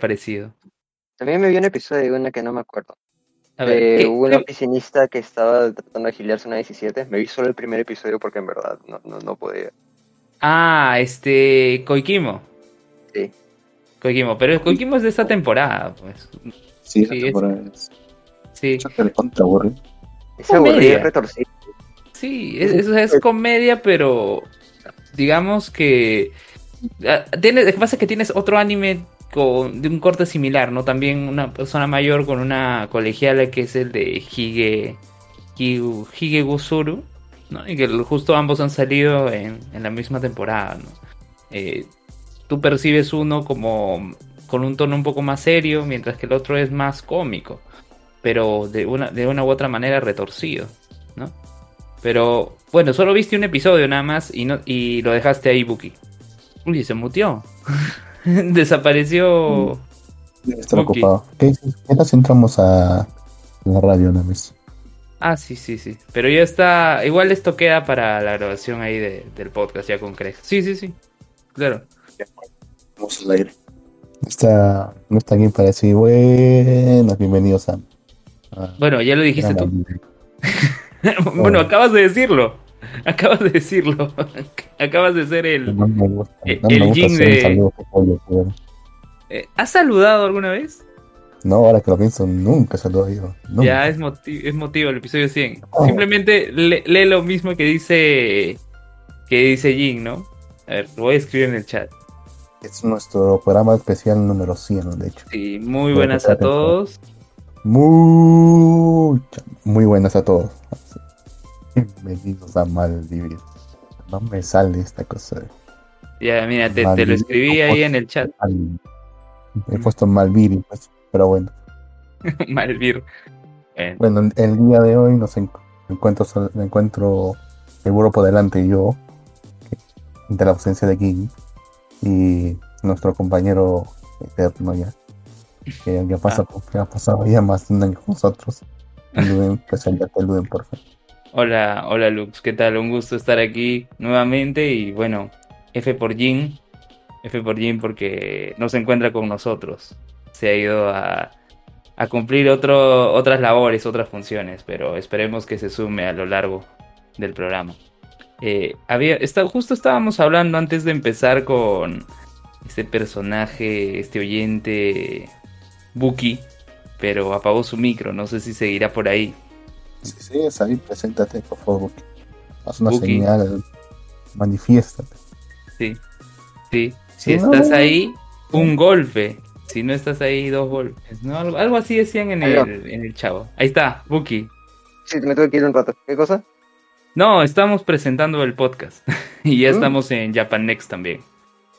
parecido? También me vi un episodio de una que no me acuerdo. A ver, de ¿qué- un qué- oficinista que estaba tratando de agiliarse una 17. Me vi solo el primer episodio porque en verdad no, no, no podía. Ah, este. Koikimo. Sí. Koikimo, pero Koikimo es de esta temporada, pues. Sí, Sí, la es- temporada es. Sí, contra aburrido. Ese aburrido Comedia. es retorcido. sí, es, es- es comedia, pero digamos que ah, tiene, lo que pasa es que tienes otro anime de un corte similar, ¿no? También una persona mayor con una colegiala que es el de Hige, Higu- Higegusuru, ¿no? Y que justo ambos han salido en, en la misma temporada, ¿no? Eh, tú percibes uno como con un tono un poco más serio, mientras que el otro es más cómico, pero de una, de una u otra manera retorcido, ¿no? Pero bueno, solo viste un episodio nada más y, no, y lo dejaste ahí, Buki. Uy, se mutió. Desapareció. Debe estar ocupado. ¿Qué si entramos a la radio una vez? Ah, sí, sí, sí. Pero ya está. Igual esto queda para la grabación ahí de- del podcast ya con Craig. Sí, sí, sí. Claro. Vamos al aire. Está, no está aquí para decir buenas, bienvenidos a. a- Bueno, ya lo dijiste tú. bueno, acabas de decirlo. Acabas de decirlo. acabas de ser el. No me gusta, el- me gusta de- saludo pollo, Eh, ¿Has saludado alguna vez? No, ahora que lo pienso, nunca lo digo. Nunca. Ya es, moti- es motivo el episodio 100. Oh. Simplemente le- lee lo mismo que dice que dice Jin, ¿no? A ver, lo voy a escribir en el chat. Es nuestro programa especial número 100, de hecho. Sí, muy buenas a todos. Mucha- muy buenas a todos. Bienvenidos a Malvivir. No me sale esta cosa. Ya, mira, te, te lo escribí ahí en el chat. Mal- He puesto Malvivir, pues, pero bueno. Malvir. Bueno, Bueno, el- día de hoy nos en- encuentro, me encuentro el grupo delante yo, de la ausencia de King, y nuestro compañero eterno ya, que ya, pasa, que ha pasado ya más de un año con nosotros. Luden, preséntate, Luden, por favor. Hola, hola Lux, ¿qué tal? Un gusto estar aquí nuevamente y bueno, F por Jin, F por Jin porque no se encuentra con nosotros. Se ha ido a, cumplir otro, otras labores, otras funciones, pero esperemos que se sume a lo largo del programa. Eh, había, justo estábamos hablando antes de empezar con este personaje, este oyente, Buki, pero apagó su micro, no sé si seguirá por ahí. Sí, sí, es ahí, preséntate, por favor, Buki. Haz una Buki. señal, manifiéstate. Sí, sí. Si estás no. ahí, un golpe. Si no estás ahí, dos golpes. ¿no? Algo, algo así decían en el, en el chavo. Ahí está, Buki. Sí, me tuve que ir un rato. ¿Qué cosa? No, estamos presentando el podcast. y ya Mm. estamos en Japan Next también.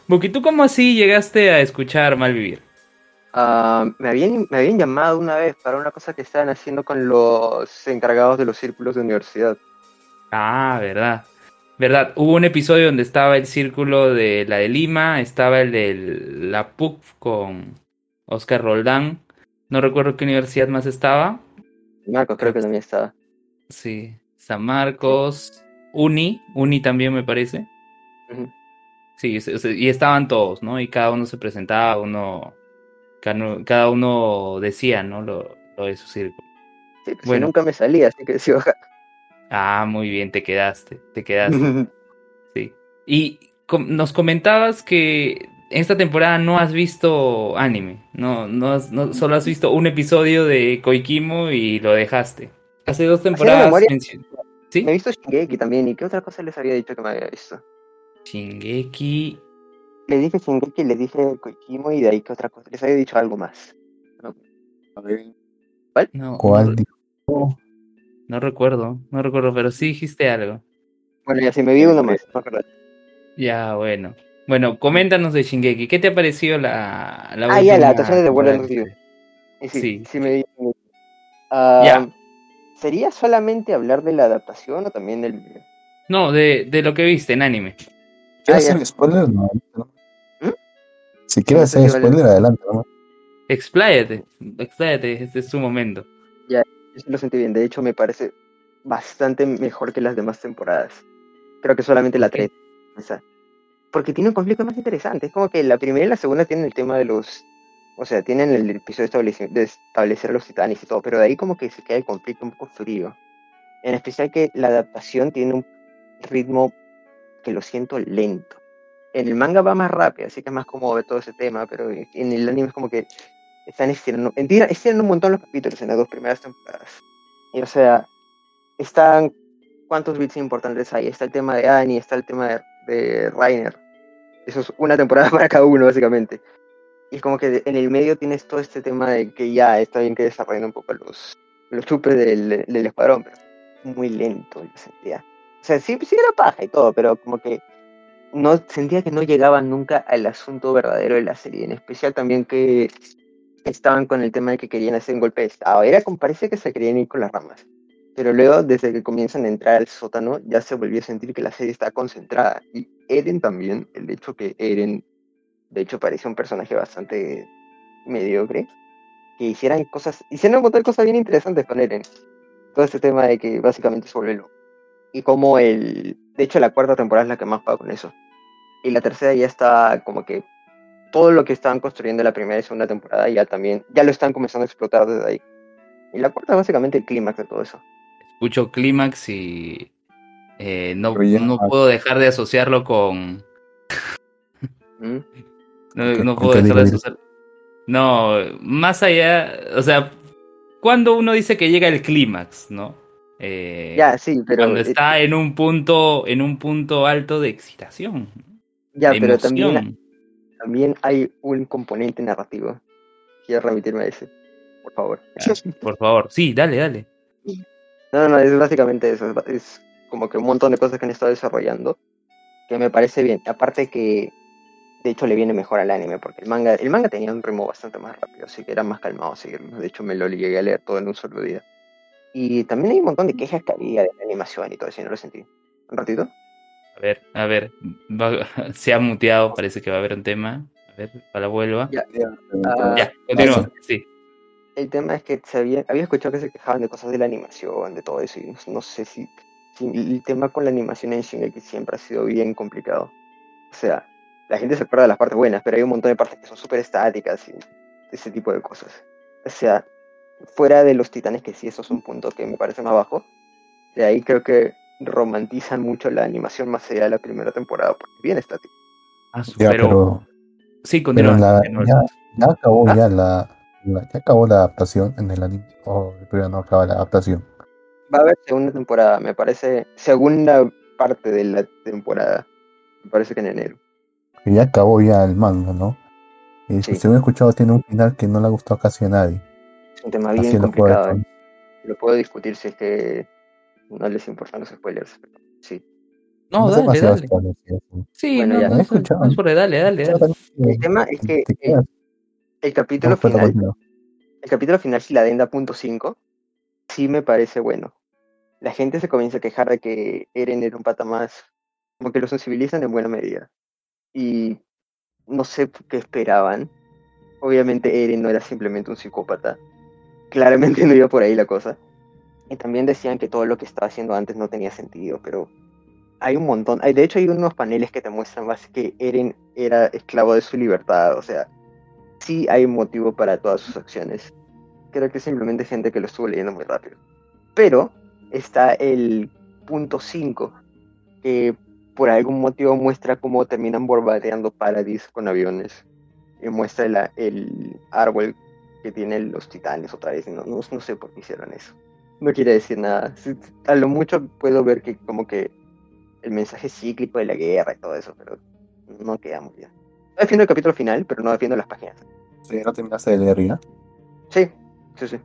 Buki, ¿tú cómo así llegaste a escuchar Malvivir? Ah, me, habían, me habían llamado una vez para una cosa que estaban haciendo con los encargados de los círculos de universidad. Ah, verdad. Verdad, hubo un episodio donde estaba el círculo de la de Lima, estaba el de la PUC con Oscar Roldán. No recuerdo qué universidad más estaba. Marcos creo que también estaba. Sí, San Marcos, Uni, Uni también me parece. Sí, y estaban todos, ¿no? Y cada uno se presentaba, uno, cada, uno decía, ¿no? Lo, lo de su círculo. Sí, pues, Bueno. nunca me salía, así que sí, ojalá. Ah, muy bien, te quedaste, te quedaste, sí. Y com- nos comentabas que esta temporada no has visto anime, no, no, has- no- solo has visto un episodio de Koikimo y lo dejaste. Hace dos temporadas ¿Sí? Me he visto Shingeki también, ¿y qué otra cosa les había dicho que me había visto? Shingeki. Le dije Shingeki, le dije Koikimo y de ahí qué otra cosa. Les había dicho algo más. A ver, No, ¿Cuál no, dijo? no recuerdo, no recuerdo, pero sí dijiste algo. Bueno, ya si me vi uno más, no me acuerdo. Ya, bueno. Bueno, coméntanos de Shingeki. ¿Qué te ha parecido la, la Ah, ya, la adaptación de The World Y sí, Sí. sí, me. Ah, Ya. ¿Sería solamente hablar de la adaptación o también del No, de, de lo que viste en anime. ¿Quieres Ah, ya. hacer spoiler? No, no. Si quieres hacer spoiler, adelante. ¿no? Expláyate, expláyate, este es tu momento. Yo sí lo sentí bien. De hecho, me parece bastante mejor que las demás temporadas. Creo que solamente la ¿Por qué? 3. esa. Porque tiene un conflicto más interesante. Es como que la primera y la segunda tienen el tema de los O sea, tienen el episodio de establecer, de establecer a los titanes y todo, pero de ahí como que se queda el conflicto un poco frío. En especial que la adaptación tiene un ritmo que lo siento lento. En el manga va más rápido, así que es más cómodo todo ese tema, pero en el anime es como que están estirando, estiran un montón los capítulos en las dos primeras temporadas. Y o sea, están, ¿cuántos bits importantes hay? Está el tema de Annie, está el tema de, de Rainer. Eso es una temporada para cada uno, básicamente. Y es como que en el medio tienes todo este tema de que ya está bien que desarrollen un poco los, los chupes del, del escuadrón, pero muy lento, yo sentía. O sea, sí, sí era paja y todo, pero como que no sentía que no llegaban nunca al asunto verdadero de la serie, en especial también que estaban con el tema de que querían hacer un golpe de estado. Era como parece que se querían ir con las ramas. Pero luego, desde que comienzan a entrar al sótano, ya se volvió a sentir que la serie está concentrada. Y Eren también, el hecho que Eren, de hecho, parece un personaje bastante mediocre, que hicieran cosas, hicieron de cosas bien interesantes con Eren. Todo este tema de que básicamente se vuelve y como el, de hecho la cuarta temporada es la que más paga con eso. Y la tercera ya está como que todo lo que estaban construyendo en la primera y segunda temporada ya también, ya lo están comenzando a explotar desde ahí. Y la cuarta es básicamente el clímax de todo eso. Escucho clímax y eh, no, no puedo dejar de asociarlo con... ¿Mm? no, no puedo dejar de asociarlo. No, más allá, o sea, cuando uno dice que llega el clímax, ¿no? Eh, ya, sí, pero. Cuando está en un punto, en un punto alto de excitación. Ya, pero también, también hay un componente narrativo. Quiero remitirme a ese, por favor. por favor, sí, dale, dale. No, no, es básicamente eso. Es como que un montón de cosas que han estado desarrollando que me parece bien. Aparte que, de hecho, le viene mejor al anime, porque el manga, el manga tenía un ritmo bastante más rápido, así que era más calmado seguirlo. De hecho, me lo llegué a leer todo en un solo día. Y también hay un montón de quejas que había de la animación y todo eso, no lo sentí. ¿Un ratito? A ver, a ver, se ha muteado, parece que va a haber un tema. A ver, para la vuelva. Ya, ya, ah, continúa, sí. El tema es que se había, había escuchado que se quejaban de cosas de la animación, de todo eso, y no, sé si, el tema con la animación en Shingeki siempre ha sido bien complicado. O sea, la gente se acuerda de las partes buenas, pero hay un montón de partes que son súper estáticas y ese tipo de cosas. O sea, fuera de los titanes, que sí, eso es un punto que me parece más bajo, de ahí creo que romantizan mucho la animación más allá de la primera temporada, porque bien estático. Ah, pero... Sí, continúa. ya, acabó ¿Ah? ya la, ya acabó la adaptación en el anime, o pero no acaba la adaptación. Va a haber segunda temporada, me parece, segunda parte de la temporada, me parece que en enero. ya acabó ya el manga, ¿no? Y si me he escuchado, tiene un final que no le ha gustado casi a nadie un tema bien complicado. ¿eh? Lo puedo discutir si es que no les importan los spoilers. sí. No, dale, dale. Sí, bueno, ya. No, escuchado. dale, dale, dale. El tema es que el, capítulo final, el capítulo final, si la adenda punto 5, sí me parece bueno. La gente se comienza a quejar de que Eren era un pata más, como que lo sensibilizan en buena medida. Y no sé qué esperaban. Obviamente Eren no era simplemente un psicópata claramente no iba por ahí la cosa. Y también decían que todo lo que estaba haciendo antes no tenía sentido, pero hay un montón. Hay, de hecho, hay unos paneles que te muestran más que Eren era esclavo de su libertad. O sea, sí hay un motivo para todas sus acciones. Creo que simplemente gente que lo estuvo leyendo muy rápido. Pero está el punto 5, que por algún motivo muestra cómo terminan bombardeando Paradis con aviones. Y muestra el árbol que tienen los titanes otra vez. No, no, sé por qué hicieron eso. No quiere decir nada. A lo mucho puedo ver que como que el mensaje cíclico de la guerra y todo eso, pero no queda muy bien. No defiendo el capítulo final, pero no defiendo las páginas. Sí, ¿no terminaste de leer ya? Sí, sí, sí.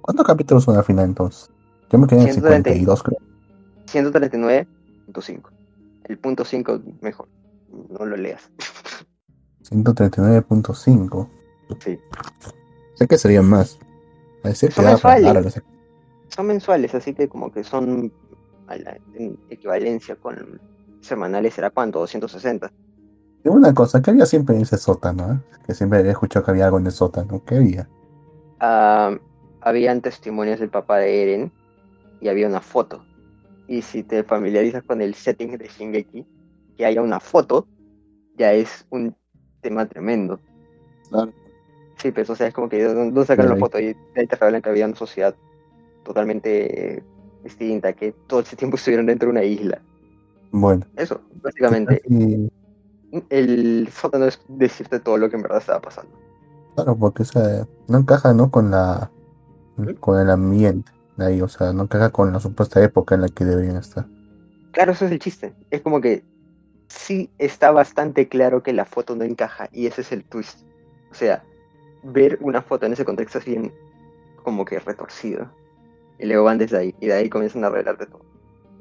¿Cuántos capítulos son al final entonces? Yo me quedé en 52, creo. 139.5. El punto 5 mejor. No lo leas. 139.5. Sí. Sé que serían más. son mensuales. Son mensuales, así que como que son en equivalencia con semanales, ¿será cuánto? 260. Y una cosa, ¿qué había siempre en ese sótano? Eh? Que siempre he escuchado que había algo en el sótano. ¿Qué había? Uh, habían testimonios del papá de Eren y había una foto. Y si te familiarizas con el setting de Shingeki, que haya una foto, ya es un tema tremendo. Claro Sí, pues, o sea, es como que ¿dónde sacan la foto? Y ahí te revelan que había una sociedad totalmente eh, distinta, que todo ese tiempo estuvieron dentro de una isla. Bueno, Eso, básicamente. y, El sótano es decirte todo lo que en verdad estaba pasando. claro, porque o sea, no encaja ¿no? con la con el ambiente de ahí, o sea, no encaja con la supuesta época en la que deberían estar. Claro, eso es el chiste. Es como que sí está bastante claro que la foto no encaja y ese es el twist. O sea, ver una foto en ese contexto es bien como que retorcido. Y luego van desde ahí y de ahí comienzan a revelarte todo.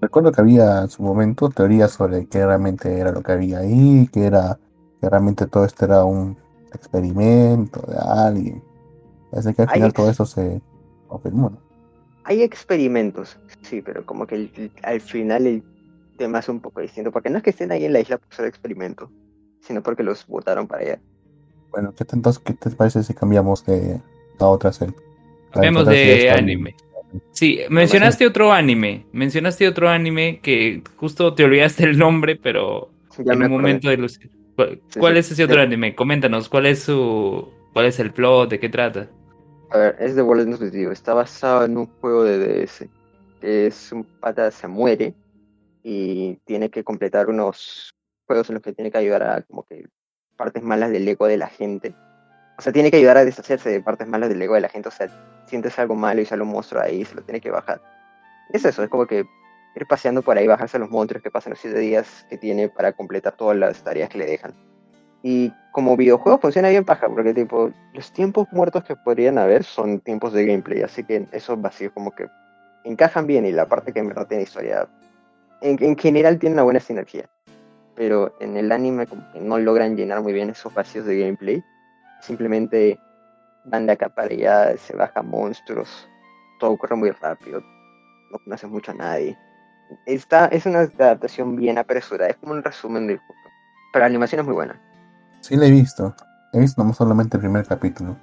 Recuerdo que había en su momento teorías sobre qué realmente era lo que había ahí, que era que realmente todo esto era un experimento de alguien. Parece que al final todo eso se confirmó, ¿no? Hay experimentos, sí, pero como que el- al final el tema es un poco distinto. Porque no es que estén ahí en la isla por ser experimento, sino porque los votaron para allá. Bueno, ¿qué, te- entonces, ¿qué te parece si cambiamos de a otra serie? Serie de anime. Sí, mencionaste otro anime. Mencionaste otro anime que justo te olvidaste el nombre, pero Ya en un momento de lucir. ¿Cuál, Sí, cuál sí. es ese otro anime? Coméntanos, ¿cuál es su cuál es el plot? ¿De qué trata? A ver, es de of digo, está basado en un juego de DS. que Es un pata se muere y tiene que completar unos juegos en los que tiene que ayudar a como que partes malas del ego de la gente. O sea, tiene que ayudar a deshacerse de partes malas del ego de la gente. O sea, sientes algo malo y sale un monstruo ahí se lo tiene que bajar. Es eso, es como que ir paseando por ahí, bajarse a los monstruos que pasan los 7 días que tiene para completar todas las tareas que le dejan. Y como videojuego funciona bien paja, porque tipo, los tiempos muertos que podrían haber son tiempos de gameplay, así que esos vacíos como que encajan bien y la parte que en verdad tiene historia, en, en general tiene una buena sinergia. Pero en el anime como que no logran llenar muy bien esos vacíos de gameplay. Simplemente van de acá para allá, se bajan monstruos, todo ocurre muy rápido, no conoces mucho a nadie. Esta es una adaptación bien apresurada, es como un resumen del juego. Pero la animación es muy buena. Sí, la he visto. He visto nomás solamente el primer capítulo.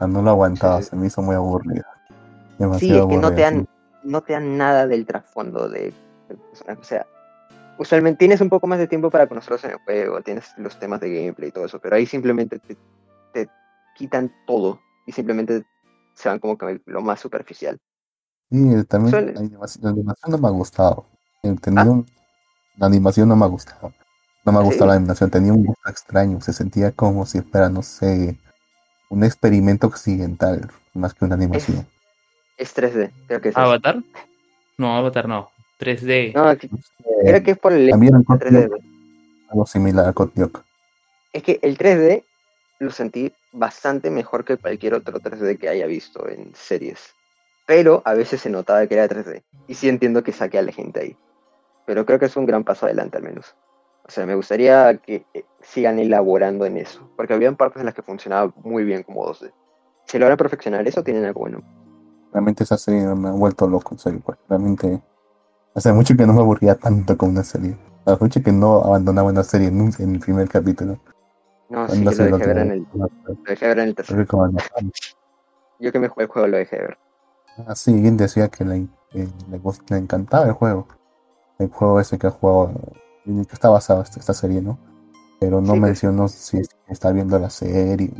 No lo aguantaba, Sí. se me hizo muy aburrido. Sí, Demasiado es que no te dan, no te dan nada del trasfondo de, personaje. O sea, usualmente tienes un poco más de tiempo para conocerlos en el juego, tienes los temas de gameplay y todo eso, pero ahí simplemente te, te quitan todo y simplemente se van como que lo más superficial. Sí, eh, también Suele- la animación, la animación no me ha gustado. Eh, Tenía ¿Ah? un- la animación no me ha gustado. No me ha ¿Ah, gustado sí? la animación, tenía un gusto extraño. Se sentía como si fuera, no sé, un experimento occidental más que una animación. Es 3D, creo que es. eso. ¿Avatar? No, Avatar no. 3D. No, que- creo que es por el también en 3D. algo similar a Lyoko. Es que el 3D lo sentí bastante mejor que cualquier otro 3D que haya visto en series. Pero a veces se notaba que era 3D. Y sí entiendo que saque a la gente ahí. Pero creo que es un gran paso adelante al menos. O sea, me gustaría que eh, sigan elaborando en eso. Porque habían partes en las que funcionaba muy bien como 2D. Si logran perfeccionar eso, tienen algo bueno. Realmente esa serie me ha vuelto loco, en serio. Pues. Realmente hace mucho que no me aburría tanto con una serie. Hace mucho que no abandonaba una serie en, un- en el primer capítulo. No, sí, lo dejé ver en que- el, lo dejé ver en el tercero. Yo que me jugué el juego lo dejé ver. Ah, sí, alguien decía que le, le, encantaba el juego. El juego ese que ha jugado, en el que está basado esta, esta serie, ¿no? Pero no Sí, pues. mencionó si es está viendo la serie.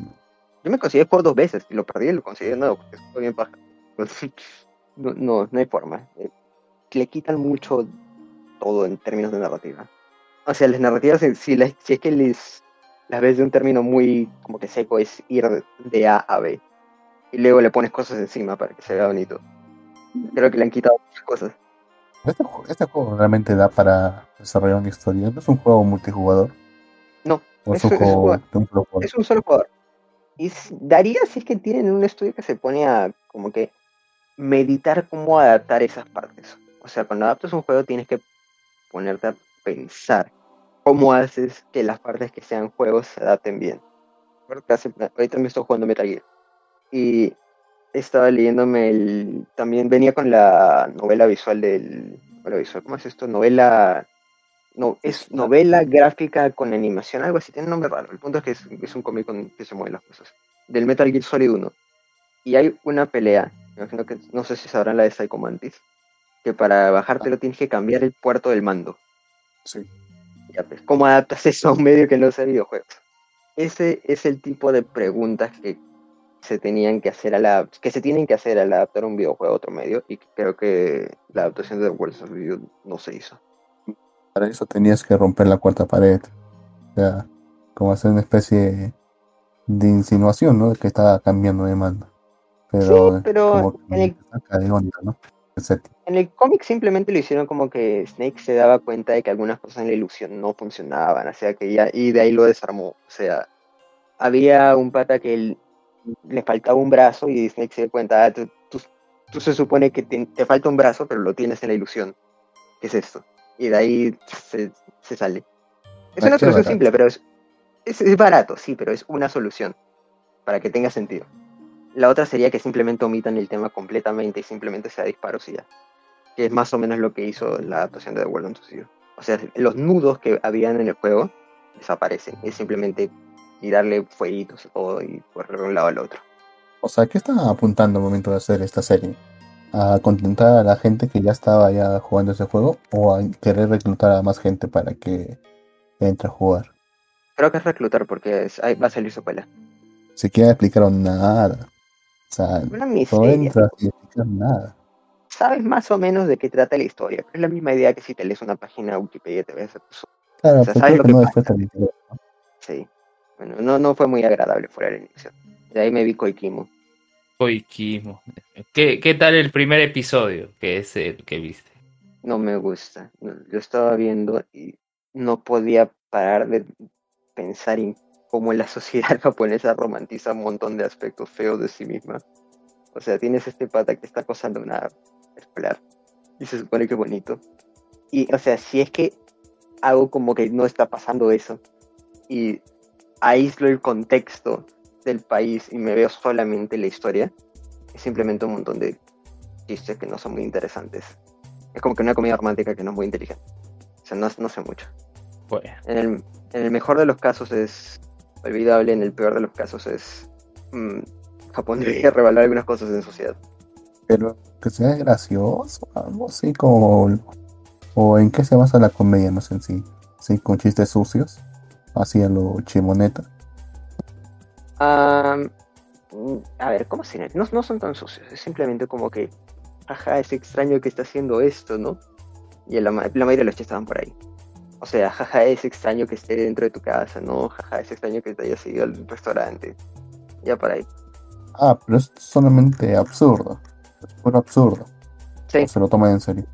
Yo me conseguí el juego dos veces y lo perdí y lo conseguí de nuevo porque estuvo bien paja. No, no, no hay forma. Le quitan mucho todo en términos de narrativa. O sea, las narrativas, si, las- si es que les las ves de un término muy como que seco, es ir de- A a B. Y luego le pones cosas encima para que se vea bonito. Creo que le han quitado muchas cosas. Este, este juego realmente da para desarrollar una historia. No es un juego multijugador. No, O es es- un juego un jugador. es un solo jugador. Y daría si es que tienen un estudio que se pone a como que meditar cómo adaptar esas partes. O sea, cuando adaptas un juego tienes que ponerte a pensar cómo haces que las partes que sean juegos se adapten bien. Hace- ahorita me estoy jugando Metal Gear. Y estaba leyéndome el... También venía con la novela visual del... novela visual, ¿Cómo es esto? Novela... No, es novela gráfica con animación, algo así, tiene un nombre raro. El punto es que es, es un cómic con que se mueven las cosas. Del Metal Gear Solid 1. Y hay una pelea, me imagino que no sé si sabrán la de Psycho Mantis, que para bajártelo tienes que cambiar el puerto del mando. Sí. Ya, pues, ¿Cómo adaptas eso a un medio que no sea videojuegos? Ese es el tipo de preguntas que se tenían que hacer a la que se tienen que hacer al adaptar un videojuego a otro medio y creo que la adaptación de The World of Review no se hizo. Para eso tenías que romper la cuarta pared. O sea, como hacer una especie de insinuación, ¿no? De que estaba cambiando de mando. Pero, Sí, pero como en el- saca de onda, ¿no? En el cómic simplemente lo hicieron como que Snake se daba cuenta de que algunas cosas en la ilusión no funcionaban, o sea que ya, y de ahí lo desarmó. O sea, había un pata que él- le faltaba un brazo y Snake se dio cuenta, ah, tú, tú- tú se supone que te, te falta un brazo, pero lo tienes en la ilusión. ¿Qué es esto? Y de ahí se, se sale. Es Ah, una solución barato. simple, pero es, es, es barato, sí, pero es una solución para que tenga sentido. La otra sería que simplemente omitan el tema completamente y simplemente sea disparos y ya. Que es más o menos lo que hizo la adaptación de The World Unto. O sea, los nudos que habían en el juego desaparecen. Es simplemente tirarle fueguitos todo y correr de un lado al otro. O sea, ¿qué estaba apuntando al momento de hacer esta serie? ¿A contentar a la gente que ya estaba ya jugando ese juego? ¿O a querer reclutar a más gente para que entre a jugar? Creo que es reclutar porque es- ahí va a salir su pelea. Siquiera explicaron nada. O sea, Una no miseria. entras y explicas nada. Sabes más o menos de qué trata la historia. pero Es la misma idea que si te lees una página de Wikipedia te ves. Claro, O sea, pero ¿sabes lo que no pasa? después del interés. Sí. Bueno, no, no fue muy agradable fuera del inicio. De ahí me vi Koikimo. Koikimo. ¿Qué, ¿Qué tal el primer episodio? Que es el que viste. no me gusta. No, Lo estaba viendo y no podía parar de pensar en cómo la sociedad japonesa romantiza un montón de aspectos feos de sí misma. O sea, tienes este pata que está acosando a una escolar y se supone que es bonito. Y, o sea, si es que hago como que no está pasando eso y aíslo el contexto del país y me veo solamente la historia, es simplemente un montón de chistes que no son muy interesantes. Es como que una comedia romántica que no es muy inteligente. O sea, no, no sé mucho. Bueno, En el, en el mejor de los casos es olvidable, en el peor de los casos es... mm, Japón debería revaluar algunas cosas en sociedad. Pero que sea gracioso, algo así como... ¿O en qué se basa la comedia más en sí? ¿Sí, con chistes sucios? Así a lo chimoneta. Mm, a ver, ¿cómo se no, no son tan sucios, es simplemente como que, ajá, es extraño que está haciendo esto, ¿no? Y la, la mayoría de los chistes estaban por ahí. O sea, jaja, es extraño que esté dentro de tu casa, ¿no? Jaja, es extraño que te hayas ido al restaurante. Ya por ahí. Ah, pero es solamente absurdo. Es puro absurdo. Sí, se lo toman en serio.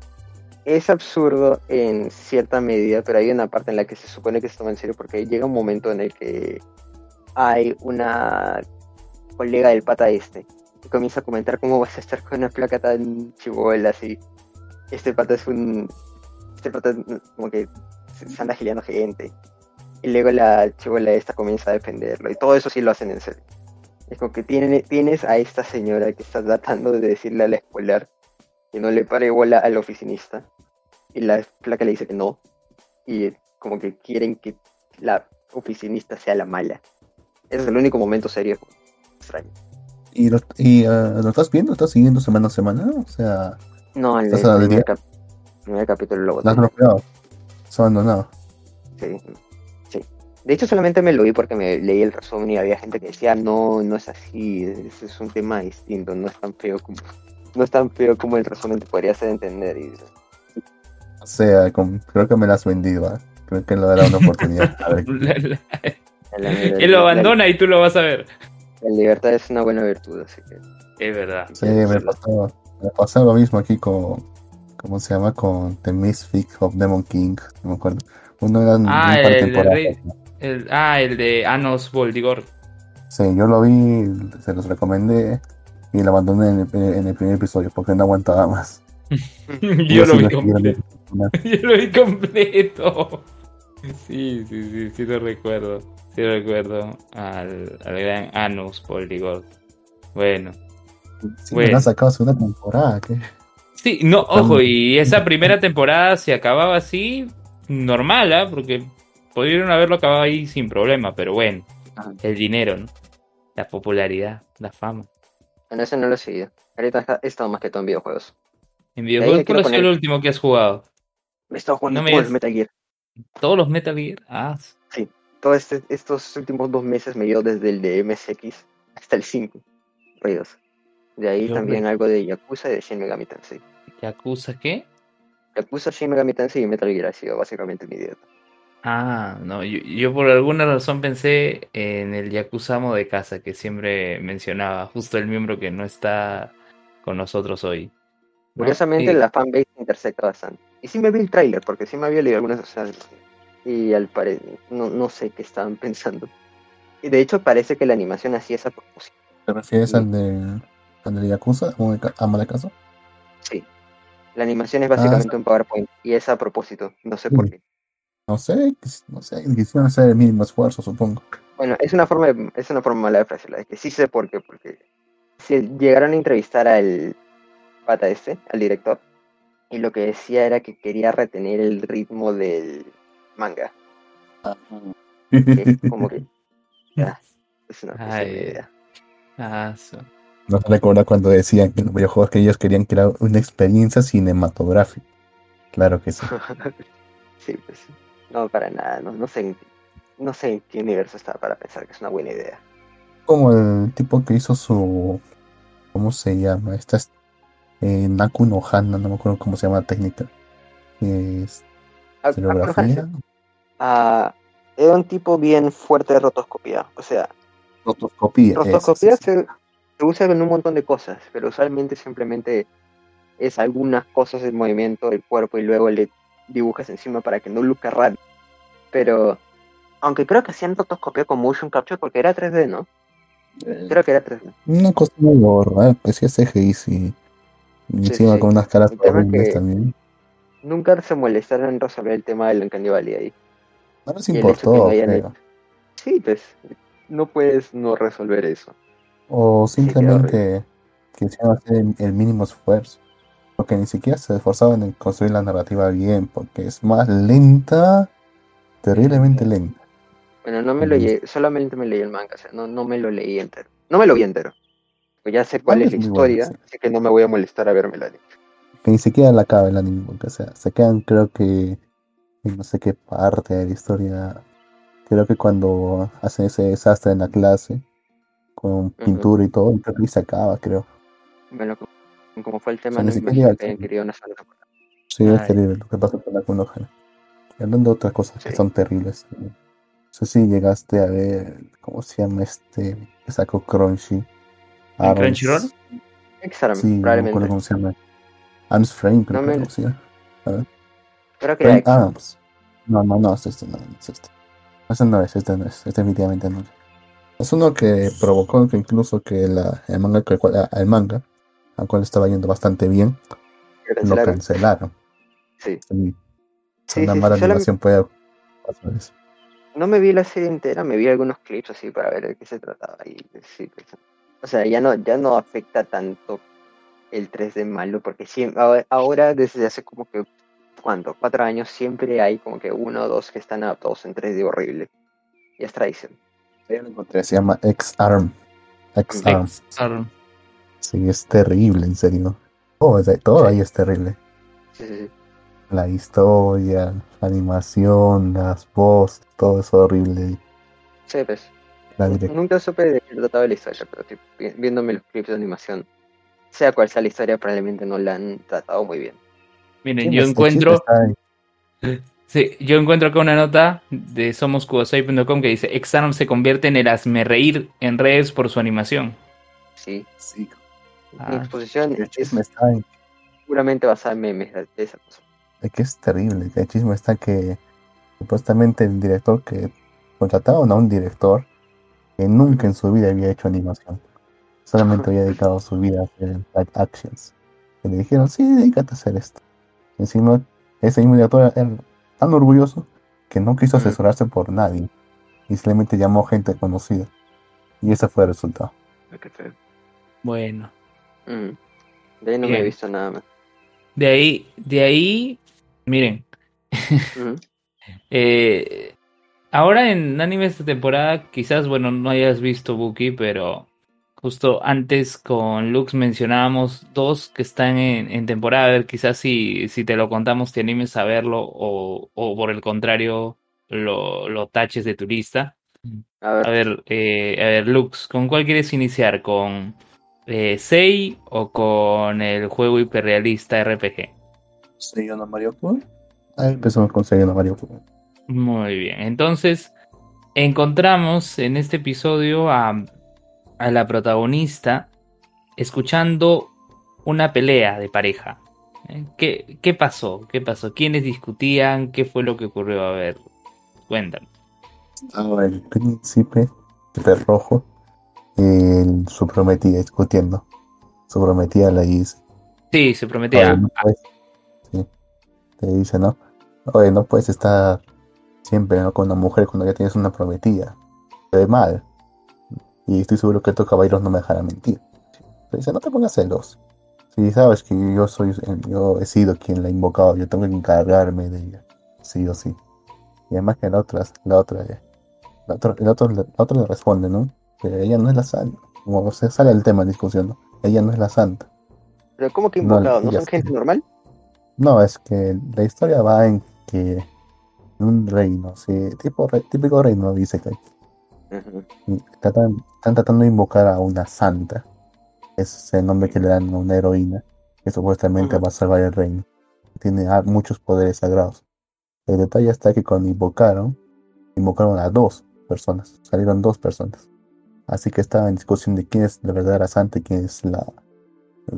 es absurdo en cierta medida, pero hay una parte en la que se supone que se toma en serio porque llega un momento en el que hay una colega del pata este que comienza a comentar cómo vas a estar con una placa tan chivola así. Este pata es un... Este pata como que se anda gileando gente. Y luego la chivola esta comienza a defenderlo. Y todo eso sí lo hacen en serio. Es como que tiene, tienes a esta señora que está tratando de decirle a la escolar que no le pare bola al oficinista. Y la placa le dice que no. Y como que quieren que la oficinista sea la mala. Ese es el único momento serio extraño. ¿Y, lo, y ah, lo estás viendo? ¿Estás siguiendo semana a semana? O sea, No, el, ¿Estás al primer, cap- primer capítulo lo ¿lo boté. has bloqueado? ¿Has abandonado? Sí, sí. De hecho, solamente me lo vi porque me leí el resumen y había gente que decía, no, no es así, ese es un tema distinto, no es tan feo como, no es tan feo como el resumen te podría hacer entender. Y O sea, con- creo que me lo has vendido. ¿ah? Creo que le dará una oportunidad. A ver, la- la- la, la- él lo la- abandona y tú lo vas a ver. la libertad es una buena virtud, así que... Es verdad. sí, me pasó, me pasó lo mismo aquí con. ¿Cómo se llama? Con The Misfit of Demon King. No me acuerdo. Uno era Ah, un el de temporadas. Rey- El, ah, el de Anos Boldigor. Sí, yo lo vi, se los recomendé y lo abandoné en el, en el primer episodio porque no aguantaba más. Yo lo sí vi lo completo. Yo lo vi completo. Sí, sí, sí, sí lo recuerdo. Sí recuerdo al, al gran Anus Boldigor. Bueno. Sí, Bueno. han sacado segunda temporada. ¿qué? Sí, no, ojo, y esa primera temporada se acababa así, normal, ¿ah? Porque pudieron haberlo acabado ahí sin problema, pero bueno, el dinero, ¿no? La popularidad, la fama. Bueno, ese no lo he seguido. Ahorita está- he estado más que todo en videojuegos. En videojuegos, ¿cuál ha sido el último que has jugado? Me he estado jugando No me todo el digas. Metal Gear. ¿Todos los Metal Gear? Ah, Todos este- estos últimos dos meses me dio desde el de MSX hasta el 5. aburridos. De ahí Yo también me- algo de Yakuza y de Shin Megami Tensei. ¿Yakuza qué? Yakuza, Shin Megami Tensei y Metal Gear ha sido básicamente mi dieta. Ah, no, yo, yo por alguna razón pensé en el Yakuza Amo de casa que siempre mencionaba, justo el miembro que no está con nosotros hoy. ¿no? Curiosamente, Y- la fanbase intersecta bastante. Y sí me vi el tráiler, porque sí me había leído algunas, o sea, y al parecer, no, no sé qué estaban pensando. Y de hecho parece que la animación así es a propósito. ¿Te refieres al de, al de Yakuza? ¿Amo de, ca- amo de casa? Sí. La animación Ah, es básicamente un PowerPoint y es a propósito, no sé por Sí. qué. No sé, no sé, quisieron hacer el mínimo esfuerzo, supongo. Bueno, es una forma de- es una forma mala de frase, la de que sí sé por qué, porque si llegaron a entrevistar al pata este, al director, y lo que decía era que quería retener el ritmo del manga. Que es como que ya, es una Ay. idea. Ah, su- No se recuerda cuando decían que los videojuegos que ellos querían crear una experiencia cinematográfica. Claro que sí. sí, pues no para nada, no, no sé en, no sé en qué universo estaba para pensar que es una buena idea. Como el tipo que hizo su. ¿Cómo se llama? Esta es. Eh, Naku no Hana, no me acuerdo cómo se llama la técnica. Que es Ah, ah, era un tipo bien fuerte de rotoscopía, o sea, Rotoscopía. Rotoscopía sí. se, se usa en un montón de cosas, pero usualmente simplemente es algunas cosas del movimiento del cuerpo y luego le dibujas encima para que no luzca raro. Pero, aunque creo que hacían rotoscopía con motion capture porque era 3D, ¿no? Creo que era 3D. Una cosa muy que sí es CGI, sí. Encima sí. con unas caras horribles también. Nunca se molestaron en resolver el tema del Uncanny Valley ahí. No les importó, no. Sí, pues, no puedes no resolver eso. O simplemente quisieron hacer el, el mínimo esfuerzo. Porque ni siquiera se esforzaban en construir la narrativa bien, porque es más lenta, terriblemente lenta. Bueno, no me lo leí, solamente me leí el manga, o sea, no, no me lo leí entero. No me lo vi entero. Pues ya sé cuál es la bueno, historia, sí. así que no me voy a molestar a verme la Que ni siquiera la acaba el anime, porque o sea, se quedan creo que en no sé qué parte de la historia. Creo que cuando hacen ese desastre en la clase, con pintura y todo, creo que ahí se acaba, creo. Bueno, como, fue el tema, sea, no ni siquiera que querido una sola. Sí, es Ay. terrible lo que pasa con la Kunohana. Y hablando de otras cosas que Sí. son terribles. No sé si llegaste a ver, ¿cómo se llama este? Que sacó Crunchy. ¿En Arms- Crunchyroll? Sí, no me cómo se llama. Arms Frame, creo No que me-. A ver. Creo que Frame. Arms. No, no, no, es este, no, no es este. Este no es, este no es, este definitivamente no es. Es uno que provocó que incluso que la, el manga, que el, manga, al cual estaba yendo bastante bien, lo cancelaron. Sí, Sí, sí, una sí, mala animación puede pasar eso. No me vi la serie entera, me vi algunos clips así para ver de qué se trataba. Y sí, pues, o sea, ya no, ya no afecta tanto el 3D malo, porque siempre, ahora, ahora desde hace como que, ¿cuánto? Cuatro años siempre hay como que uno o dos que están adaptados en 3D horrible. Y es tradición. Yo lo encontré, se llama X-Arm. X-Arm. X-Arm. Sí, es terrible, en serio. Todo, es- todo Sí. ahí es terrible. Sí, sí, sí. La historia, la animación, las voces, todo es horrible. Sí, pues. Nunca supe de qué trataba la historia, pero tipo, viéndome los clips de animación, sea cual sea la historia, probablemente no la han tratado muy bien. Miren, yo el encuentro. sí, yo encuentro acá una nota de somoscubosai.com que dice Exanom se convierte en el asmerreír en redes por su animación. Sí, Sí, mi Ah, exposición el es chisme está ahí. puramente basada en memes de de esa cosa. Es que es terrible. El chisme está que supuestamente el director que contrataron a un director que nunca en su vida había hecho animación. Solamente había dedicado su vida a hacer live actions. Y le dijeron, sí, dedícate a hacer esto. Encima, ese mismo director era tan orgulloso que no quiso asesorarse por nadie. Y simplemente llamó gente conocida. Y ese fue el resultado. Bueno. Mm. De ahí no me he visto nada más. De ahí, de ahí, miren, eh, ahora en anime esta temporada, quizás, bueno, no hayas visto Buki, pero justo antes con Lux mencionábamos dos que están en, en temporada. A ver, quizás si, si te lo contamos te animes a verlo o, o por el contrario lo, lo taches de turista. A ver, A ver, eh, a ver, Lux, ¿con cuál quieres iniciar? ¿Con eh, Sei o con el juego hiperrealista RPG? Sei no Mario Kart. Ahí empezamos con Sei no Mario Kart. Muy bien, entonces encontramos en este episodio a, a la protagonista escuchando una pelea de pareja. ¿Eh? ¿Qué, ¿Qué pasó? ¿Qué pasó? ¿Quiénes discutían? ¿Qué fue lo que ocurrió? A ver, cuéntanos. Estaba el príncipe de rojo y su prometida discutiendo. Su prometida le dice. Sí, se prometía. "Oye, no puedes-" sí, Le dice, ¿no? Oye, no puedes estar siempre ¿no? con una mujer cuando ya tienes una prometida. Se ve mal. Y estoy seguro que estos caballeros no me dejarán mentir. Le dice, no te pongas celos. Si sabes que yo soy, yo he sido quien la ha invocado, yo tengo que encargarme de ella. Sí o sí. Y además que la otra, la otra, eh, la otra, el otro, la otra le responde, ¿no? Que ella no es la santa. Como se sale el tema en discusión, ¿no? Ella no es la santa. Pero ¿cómo que invocado? ¿No son gente normal? No, es que la historia va en que en un reino, sí, tipo, re- típico reino, dice que Tratan, están tratando de invocar a una santa. Es el nombre que le dan a una heroína que supuestamente va a salvar el reino. Tiene ah, muchos poderes sagrados. El detalle está que cuando invocaron, invocaron a dos personas, salieron dos personas. Así que estaba en discusión de quién es la verdadera santa y quién es la,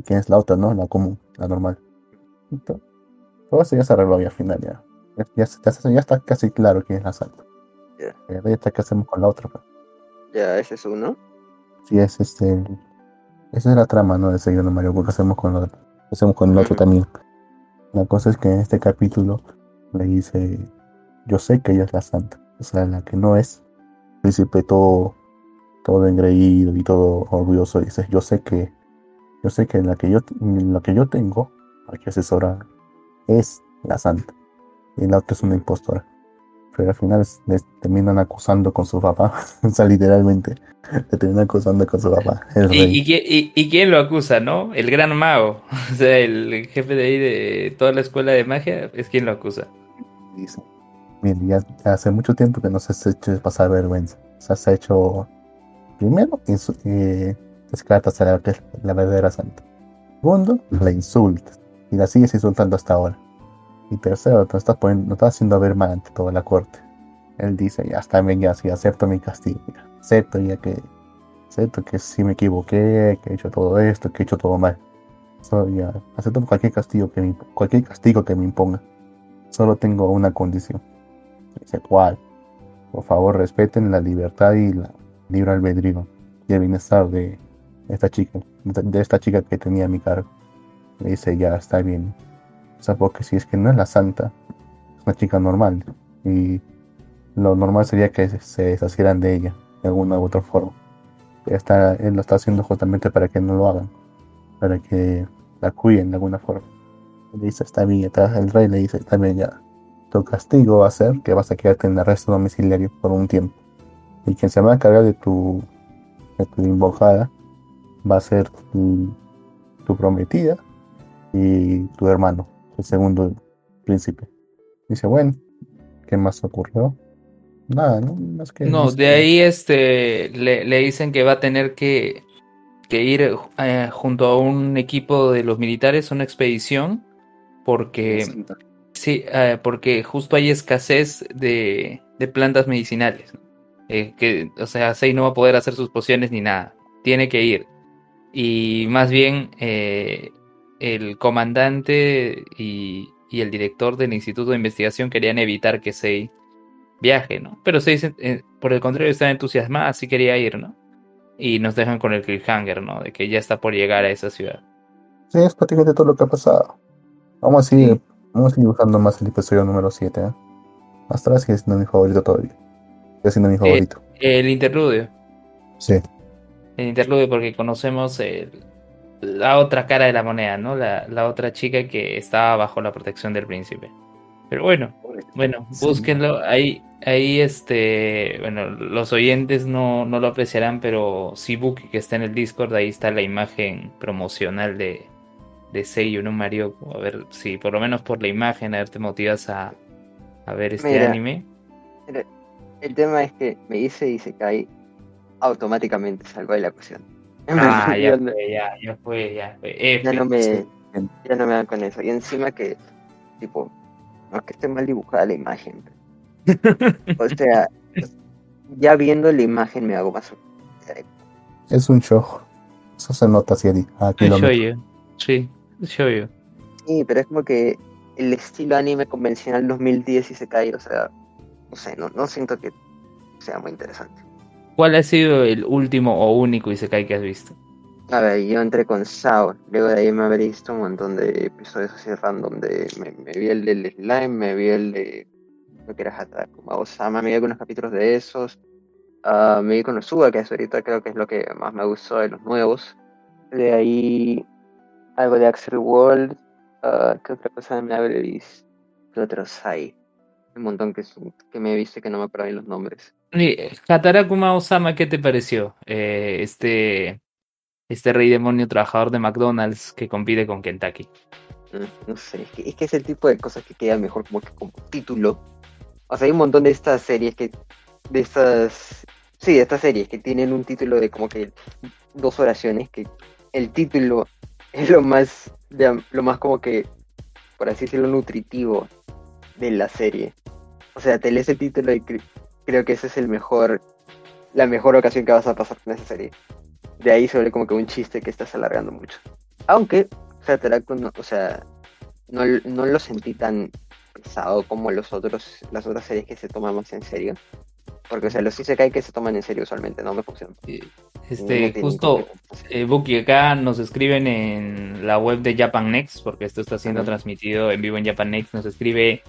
quién es la otra, ¿no? La común, la normal. Todo eso ya se arregló ya al final, ya. Ya, ya, ya- ya está casi claro quién es la santa. Ya. Ya está qué hacemos con la otra. pues. Ya, ese es uno. Sí, es este. Esa es la trama, ¿no? De seguir Mario. ¿Qué hacemos con el? ¿Qué hacemos con el otro también? La cosa es que en este capítulo le dice: Yo sé que ella es la santa. O sea, la que no es. Príncipe todo, todo engreído y todo orgulloso. Dice: Yo sé que. Yo sé que la que yo, la que yo tengo, la que asesora, es la santa. Y la otra es una impostora. Pero al final les terminan acusando con su papá. o sea, literalmente. Le terminan acusando con su papá. ¿Y, rey. y, qui- y- y quién lo acusa, no? El gran mago. O sea, el jefe de ahí de toda la escuela de magia es quien lo acusa. dice, mire, ya hace mucho tiempo que nos has hecho pasar vergüenza. O sea, se ha hecho, primero, eh, descartas a la, la verdadera santa. Segundo, la insultas. Y la sigues insultando hasta ahora. Y tercero, te estás, haciendo ver mal ante toda la corte. Él dice, ya está bien, ya sí, acepto mi castigo. Acepto ya que, acepto que sí me equivoqué, que he hecho todo esto, que he hecho todo mal. So, ya, acepto cualquier castigo que me, cualquier castigo que me imponga. Solo tengo una condición. Dice, ¿cuál? Por favor, respeten la libertad y la libre albedrío y el bienestar de esta chica, de esta chica que tenía a mi cargo. Le dice, ya está bien. Porque si es que no es la santa, es una chica normal. Y lo normal sería que se- deshacieran de ella de alguna u otra forma. Está, él lo está haciendo justamente para que no lo hagan, para que la cuiden de alguna forma. Le dice, está bien, el rey le dice, está bien, ya. Tu castigo va a ser que vas a quedarte en arresto domiciliario por un tiempo. Y quien se va a encargar de tu, de tu invocada va a ser tu prometida y tu hermano, el segundo príncipe. Dice, bueno, ¿qué más ocurrió? Nada, ¿no? Más que No, de ahí este le, le dicen que va a tener que, que ir eh, junto a un equipo de los militares, una expedición, porque sí, eh, porque justo hay escasez de, de plantas medicinales. Eh, que, o sea, Sei no va a poder hacer sus pociones ni nada. Tiene que ir. Y más bien eh, el comandante y, y el director del Instituto de Investigación querían evitar que Sei viaje, ¿no? Pero Sei, se- eh, por el contrario, estaba entusiasmada, así quería ir, ¿no? Y nos dejan con el cliffhanger, ¿no? De que ya está por llegar a esa ciudad. Sí, es prácticamente todo lo que ha pasado. Vamos a seguir, Sí. vamos a seguir usando más el episodio número 7. ¿eh? Hasta sigue siendo mi favorito todavía. Sigue siendo mi favorito. El interludio. Sí. El interludio porque conocemos el- la otra cara de la moneda, ¿no? La, la otra chica que estaba bajo la protección del príncipe. Pero bueno, bueno, búsquenlo. Ahí, ahí este, bueno, los oyentes no, no lo apreciarán, pero Sibuki que está en el Discord, ahí está la imagen promocional de, de Seiyu, ¿no, Mario? A ver si por lo menos por la imagen, a ver, te motivas a, a ver este Mira. anime. El tema es que me dice y se cae automáticamente salgo de la ecuación. Ah, ya Ya fue, ya, ya fue, ya fue. ya no me, ya no me dan con eso. Y encima que, tipo, no es que esté mal dibujada la imagen. O sea, ya viendo la imagen me hago más. Es un show. Eso se nota así a kilómetros. Sí, shoujo. Sí, pero es como que el estilo anime convencional 2010 y se cae, o sea, no sé, no, no siento que sea muy interesante. ¿Cuál ha sido el último o único Isekai que has visto? A ver, yo entré con Sao, luego de ahí me habré visto un montón de episodios así random de, me, vi el del slime, me vi el de, creo que era Hatakuma Osama, me vi algunos capítulos de esos, Ah, me vi con Osuga, que ahorita creo que es lo que más me gustó de los nuevos, de ahí algo de Axel World, ah, ¿qué otra cosa me habré visto? ¿Qué otros hay? Un montón que, que me he visto y que no me acuerdo los nombres. Y, Hatarakuma Osama, ¿qué te pareció? Eh, este, este rey demonio trabajador de McDonald's que compite con Kentucky. Mm, No sé, es que, es que es el tipo de cosas que queda mejor como que como título. O sea, hay un montón de estas series que, de estas, sí, de estas series que tienen un título de como que dos oraciones, que el título es lo más, de- lo más como que, por así decirlo, nutritivo de la serie. O sea, te lees el título y cre- creo que ese es el mejor, la mejor ocasión que vas a pasar con esa serie. De ahí se vuelve como que un chiste que estás alargando mucho. Aunque Hataraku, no, o sea, no, no lo sentí tan pesado como los otros, las otras series que se toman más en serio. Porque, o sea, los Isekai que se toman en serio usualmente no me funcionan. No Este, justo, eh, Buki, acá nos escriben en la web de Japan Next, porque esto está siendo transmitido en vivo en Japan Next, nos escribe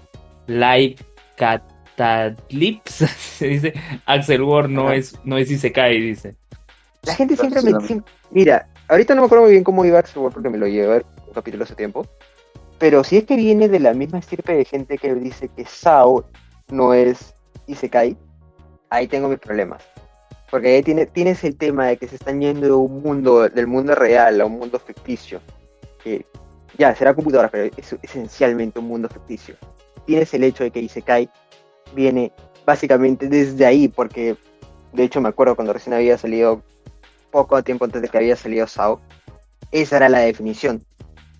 Live Catalips, se dice, Axel Ward no Ajá. es, no es Isekai, dice. La gente siempre me... Siem- Mira, ahorita no me acuerdo muy bien cómo iba Axel World porque me lo llevé a ver un capítulo hace tiempo. Pero si es que viene de la misma estirpe de gente que dice que Sao no es Isekai, ahí tengo mis problemas. Porque ahí tiene, tienes el tema de que se están yendo de un mundo, del mundo real a un mundo ficticio. Que ya, será computadora, pero es esencialmente un mundo ficticio. Tienes el hecho de que Isekai viene básicamente desde ahí, porque de hecho me acuerdo cuando recién había salido, poco tiempo antes de que había salido Sao, esa era la definición.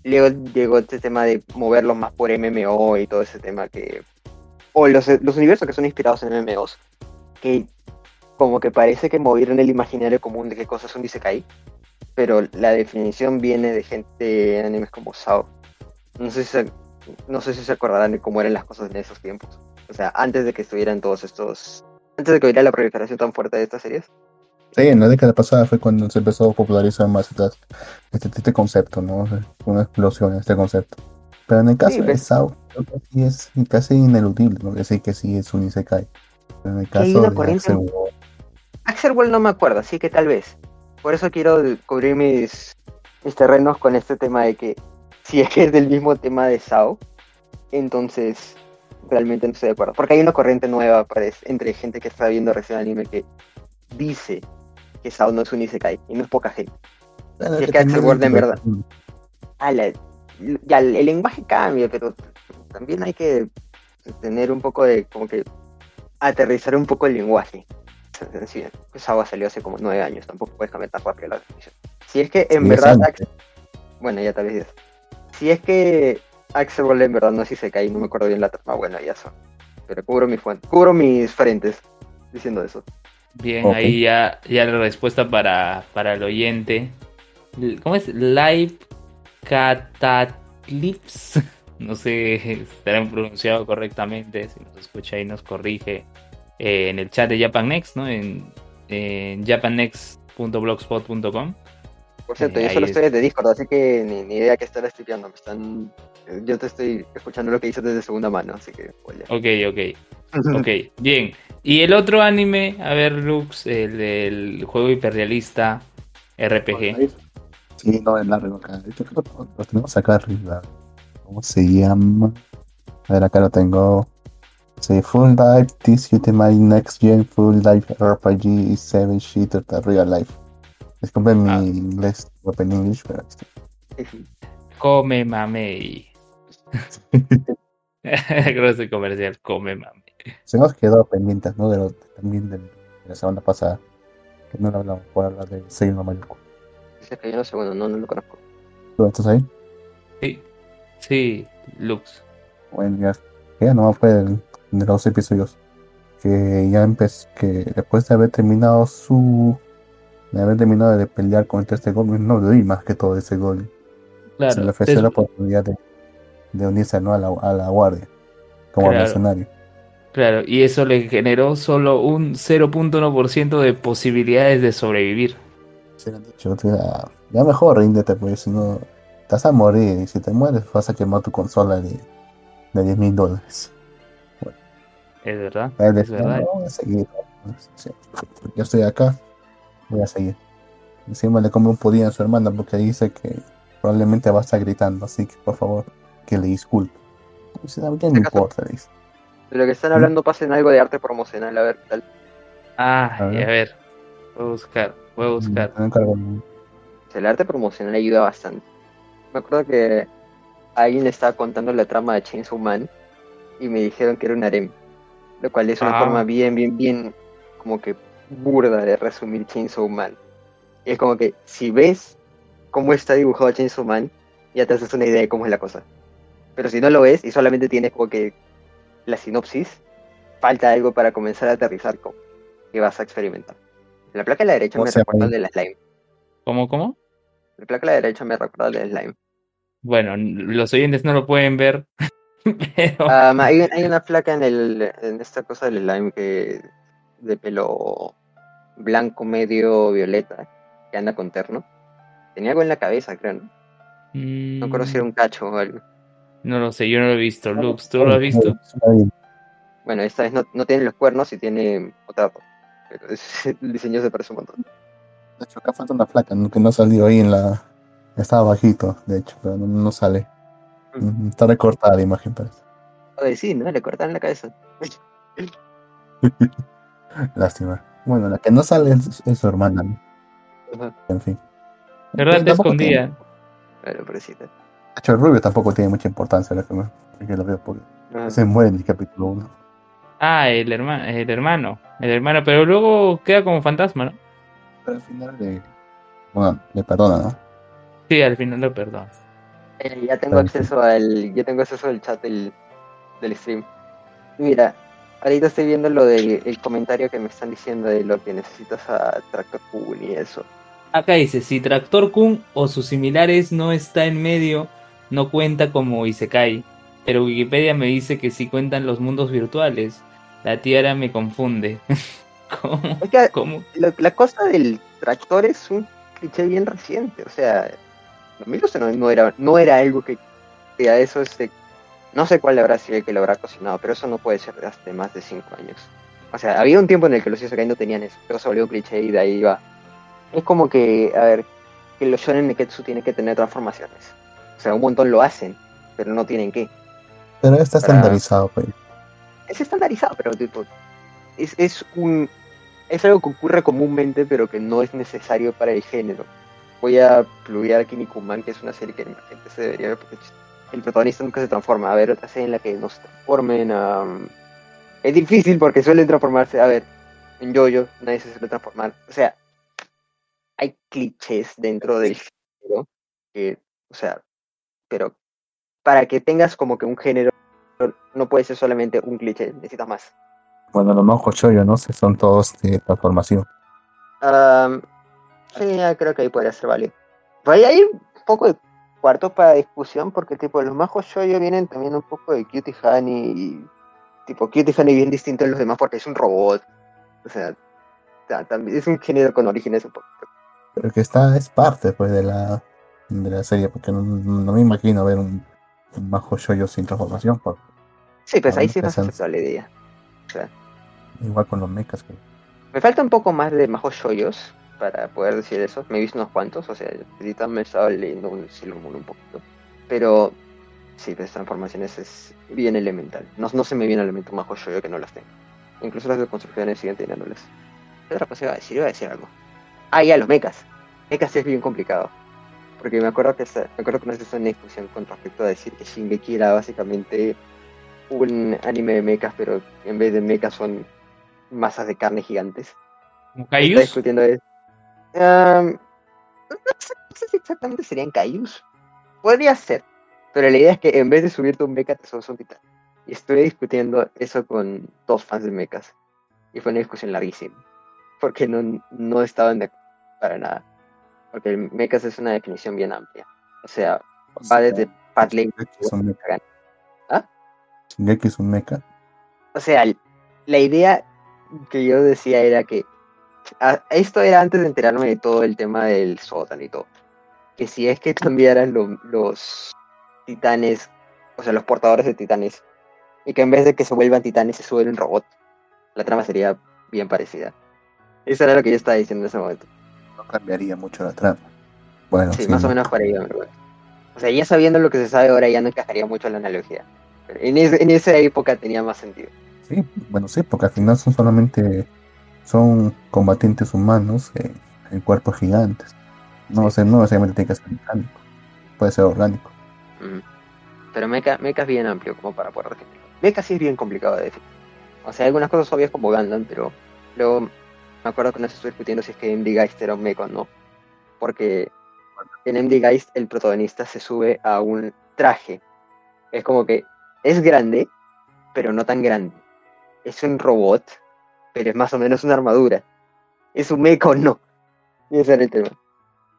Luego llegó este tema de moverlos más por MMO y todo ese tema que... O los, universos que son inspirados en MMOs, que como que parece que movieron el imaginario común de qué cosas son Isekai, pero la definición viene de gente en animes como Sao. No sé si no sé si se acordarán de cómo eran las cosas en esos tiempos. O sea, antes de que estuvieran todos estos... Antes de que hubiera la proliferación tan fuerte de estas series. Sí, en la década pasada fue cuando se empezó a popularizar más estas- este, este concepto, ¿no? Una explosión en este concepto. Pero en el caso Sí, de pues. Sao, creo que sí es casi ineludible, ¿no? Decir que sí es un Isekai. Pero en el caso de Axel World, Axel World no me acuerdo, así que tal vez. Por eso quiero cubrir mis, mis terrenos con este tema de que si es que es del mismo tema de Sao, entonces realmente no estoy de acuerdo. Porque hay una corriente nueva parece, entre gente que está viendo recién anime que dice que Sao no es un Isekai, y no es poca gente. bueno, Si es que Axel World en verdad. Ah, la- ya el, lenguaje cambia, pero también hay que tener un poco de, como que, aterrizar un poco el lenguaje. Sí, pues agua salió hace como nueve años, tampoco puedes cambiar tan rápido la definición. Si es que en verdad, bueno, ya tal vez. Si es que Axel World en verdad no si se cae, no me acuerdo bien la trama, bueno, ya son. Pero cubro mis fuentes, cubro mis frentes diciendo eso. Bien, ahí ya, ya la respuesta para, para el oyente. ¿Cómo es? Live Catalips. No sé si estará pronunciado correctamente. Si nos escucha y nos corrige eh, en el chat de Japan Next, ¿no? En, en japannext.blogspot.com. Por cierto, Eh, yo ahí solo es. estoy desde Discord, así que ni, ni idea que estar estudiando. Me están, yo te estoy escuchando lo que dices desde segunda mano, así que oye. Ok, ok. Ok, bien. Y el otro anime, a ver, Lux, el del juego hiperrealista RPG. Sí, no, es largo acá. De hecho, creo que lo tenemos acá arriba. ¿Cómo se llama? A ver, acá lo tengo. Sí, Full Life, This Ultimate Next Gen Full Life RPG 7 Shooter de Real Life. Disculpen mi Ah. inglés, Open English, pero Come Mamey. Creo que es comercial, Come Mamey. se nos quedó pendientes, ¿no? De lo, también de la semana pasada. Que no lo hablamos por hablar de Seino Maluco. Se cayó en un segundo, no, no lo conozco. ¿Tú estás ahí? Sí, sí, Lux. Bueno, ya, ya no fue del- de los episodios. Que ya empezó, que después de haber terminado su. De haber terminado de pelear contra este Goblin, no le di más que todo ese Goblin. Claro, Se le ofreció es- la oportunidad de, de unirse ¿no? a, la, a la guardia como Claro. mercenario. claro, y eso le generó solo un 0.1% de posibilidades de sobrevivir. Dicho, ya, ya mejor ríndete, pues si no te vas a morir y si te mueres vas a quemar tu consola de, de 10 mil dólares. Es verdad, es verdad. "No, voy a seguir. Sí, Yo estoy acá, voy a seguir. Encima le come un pudín a su hermana porque dice que probablemente va a estar gritando, así que por favor, que le disculpe. Dice, "A mí ¿qué me ¿Acaso? importa? Dice. De lo que están hablando, pasen algo de arte promocional, a ver qué tal. Ah, A y ver. a ver, voy a buscar, voy a buscar. O sea, el arte promocional ayuda bastante. Me acuerdo que alguien le estaba contando la trama de Chainsaw Man y me dijeron que era un harem. Lo cual es una Ah. forma bien, bien, bien como que burda de resumir Chainsaw Man. Es como que si ves cómo está dibujado Chainsaw Man, ya te haces una idea de cómo es la cosa. Pero si no lo ves y solamente tienes como que la sinopsis, falta algo para comenzar a aterrizar con que vas a experimentar. La placa de la derecha O me sea, recuerda al de la slime. ¿Cómo, cómo? La placa de la derecha me recuerda al de la slime. Bueno, los oyentes no lo pueden ver, pero Ah, hay, hay una flaca en el en esta cosa del slime que de pelo blanco medio violeta que anda con terno. Tenía algo en la cabeza, creo, ¿no? No recuerdo si era un cacho o algo. mm, no lo sé, yo no lo he visto. Lux, ¿tú lo has visto? Bueno, esta vez no, no tiene los cuernos y tiene otra ropa. Pero es- el diseño se parece un montón. De hecho, acá falta una placa ¿no? que no salió ahí en la. Estaba bajito, de hecho, pero no, no sale. Mm, Está recortada la imagen, parece. Oye, sí, ¿no? Le cortaron la cabeza. Lástima. Bueno, la que no sale es, es su hermana, ¿no? Ajá. En fin. ¿Verdad? Te escondía. Bueno, pobrecita. De hecho, el rubio tampoco tiene mucha importancia, la que, me- que lo veo porque Ajá. se muere en el capítulo 1. Ah, el, hermano, el hermano. El hermano, pero luego queda como fantasma, ¿no? Pero al final le. Bueno, le perdona, ¿no? Sí, al final lo perdón. Eh, ya tengo Tranqui. acceso al ya tengo acceso al chat del, del stream. Mira, ahorita estoy viendo lo del el comentario que me están diciendo de lo que necesitas a Tractor Cool y eso. Acá dice, si Tractor Kun o sus similares no está en medio, no cuenta como Isekai. Pero Wikipedia me dice que sí cuentan los mundos virtuales. La tiara me confunde. ¿Cómo? La cosa del tractor es un cliché bien reciente, o sea, 2012 no, no era no era algo que que a eso este no sé cuál habrá sido el que lo habrá cocinado, pero eso no puede ser de hace más de 5 años. O sea, había un tiempo en el que los Isekai no tenían eso, pero se volvió un cliché y de ahí va. Es como que, a ver, que los shonen neketsu tienen que tener transformaciones. O sea, un montón lo hacen, pero no tienen que. Pero está Para- estandarizado, pues. Es estandarizado, pero tipo, es, es un es algo que ocurre comúnmente, pero que no es necesario para el género. Voy a pluguear a Kinnikuman, que es una serie que la gente se debería ver porque el protagonista nunca se transforma. A ver, otra serie en la que no se transformen. es difícil porque suelen transformarse. A ver, en Jojo nadie se suele transformar. O sea, hay clichés dentro del género que, o sea, pero para que tengas como que un género no puede ser solamente un cliché, necesitas más. Bueno, los mojos choyo, ¿no? sé, Son todos de transformación. Am, sí, creo que ahí podría ser válido. Pero ahí hay un poco de cuarto para discusión, porque tipo los majos shoyo vienen también un poco de Cutie Honey y tipo Cutie Honey bien distinto de los demás porque es un robot. O sea, ta- también es un género con orígenes un poco. Pero que está, es parte, pues, de la, de la serie, porque no, no me imagino ver un, un majo shoyo sin transformación, por- Sí, pues A ahí sí es más aceptable la idea. O sea, igual con los mechas. Que, me falta un poco más de majos shoyos para poder decir eso. Me he visto unos cuantos, o sea, ahorita me estaba leyendo un Moon un poquito. Pero sí, pues transformaciones es bien elemental. No, no se me viene elemento majo shoyo que no las tengo. Incluso las de construcciones siguen teniéndolas. ¿Qué otra cosa iba a decir? Iba a decir algo. Ah, ya, los mechas. Mechas es bien complicado. Porque me acuerdo que, me acuerdo que estuve en una discusión con respecto a decir que Shingeki era básicamente un anime de mechas, pero en vez de mechas son masas de carne gigantes. ¿Como Está discutiendo eso. Am, sé, no sé si exactamente serían Kaijus. Podría ser. Pero la idea es que en vez de subirte un mecha, te subes un titán. Y estuve discutiendo eso con dos fans de mechas. Y fue una discusión larguísima. Porque no, no estaban de acuerdo para nada. Porque el mechas es una definición bien amplia. O sea, O va sea, desde Patlane. Es un mecha. ¿Ah? Es un mecha. O sea, la idea que yo decía era que esto era antes de enterarme de todo el tema del sótano y todo. Que si es que cambiaran lo- los titanes, o sea, los portadores de titanes, y que en vez de que se vuelvan titanes se suben un robot, la trama sería bien parecida. Eso era lo que yo estaba diciendo en ese momento. No cambiaría mucho la trama. Bueno, Sí, sí, más o ¿no? menos para bueno. O sea, ya sabiendo lo que se sabe ahora ya no encajaría mucho la analogía. Pero en, ese- en esa época tenía más sentido. Sí, bueno, sí, porque al final son solamente son combatientes humanos en, en cuerpos gigantes. No, o sea, no necesariamente tiene que ser mecánico, puede ser orgánico. Pero Mecha, Mecha es bien amplio como para poder definirlo. Mecha sí es bien complicado de definir. O sea, hay algunas cosas obvias como Gundam, pero luego me acuerdo que nos estuve discutiendo si es que MD Geist era un mecha o no. Porque en MD Geist el protagonista se sube a un traje. Es como que es grande, pero no tan grande. Es un robot, pero es más o menos una armadura. ¿Es un mecha o no? Y ese era el tema.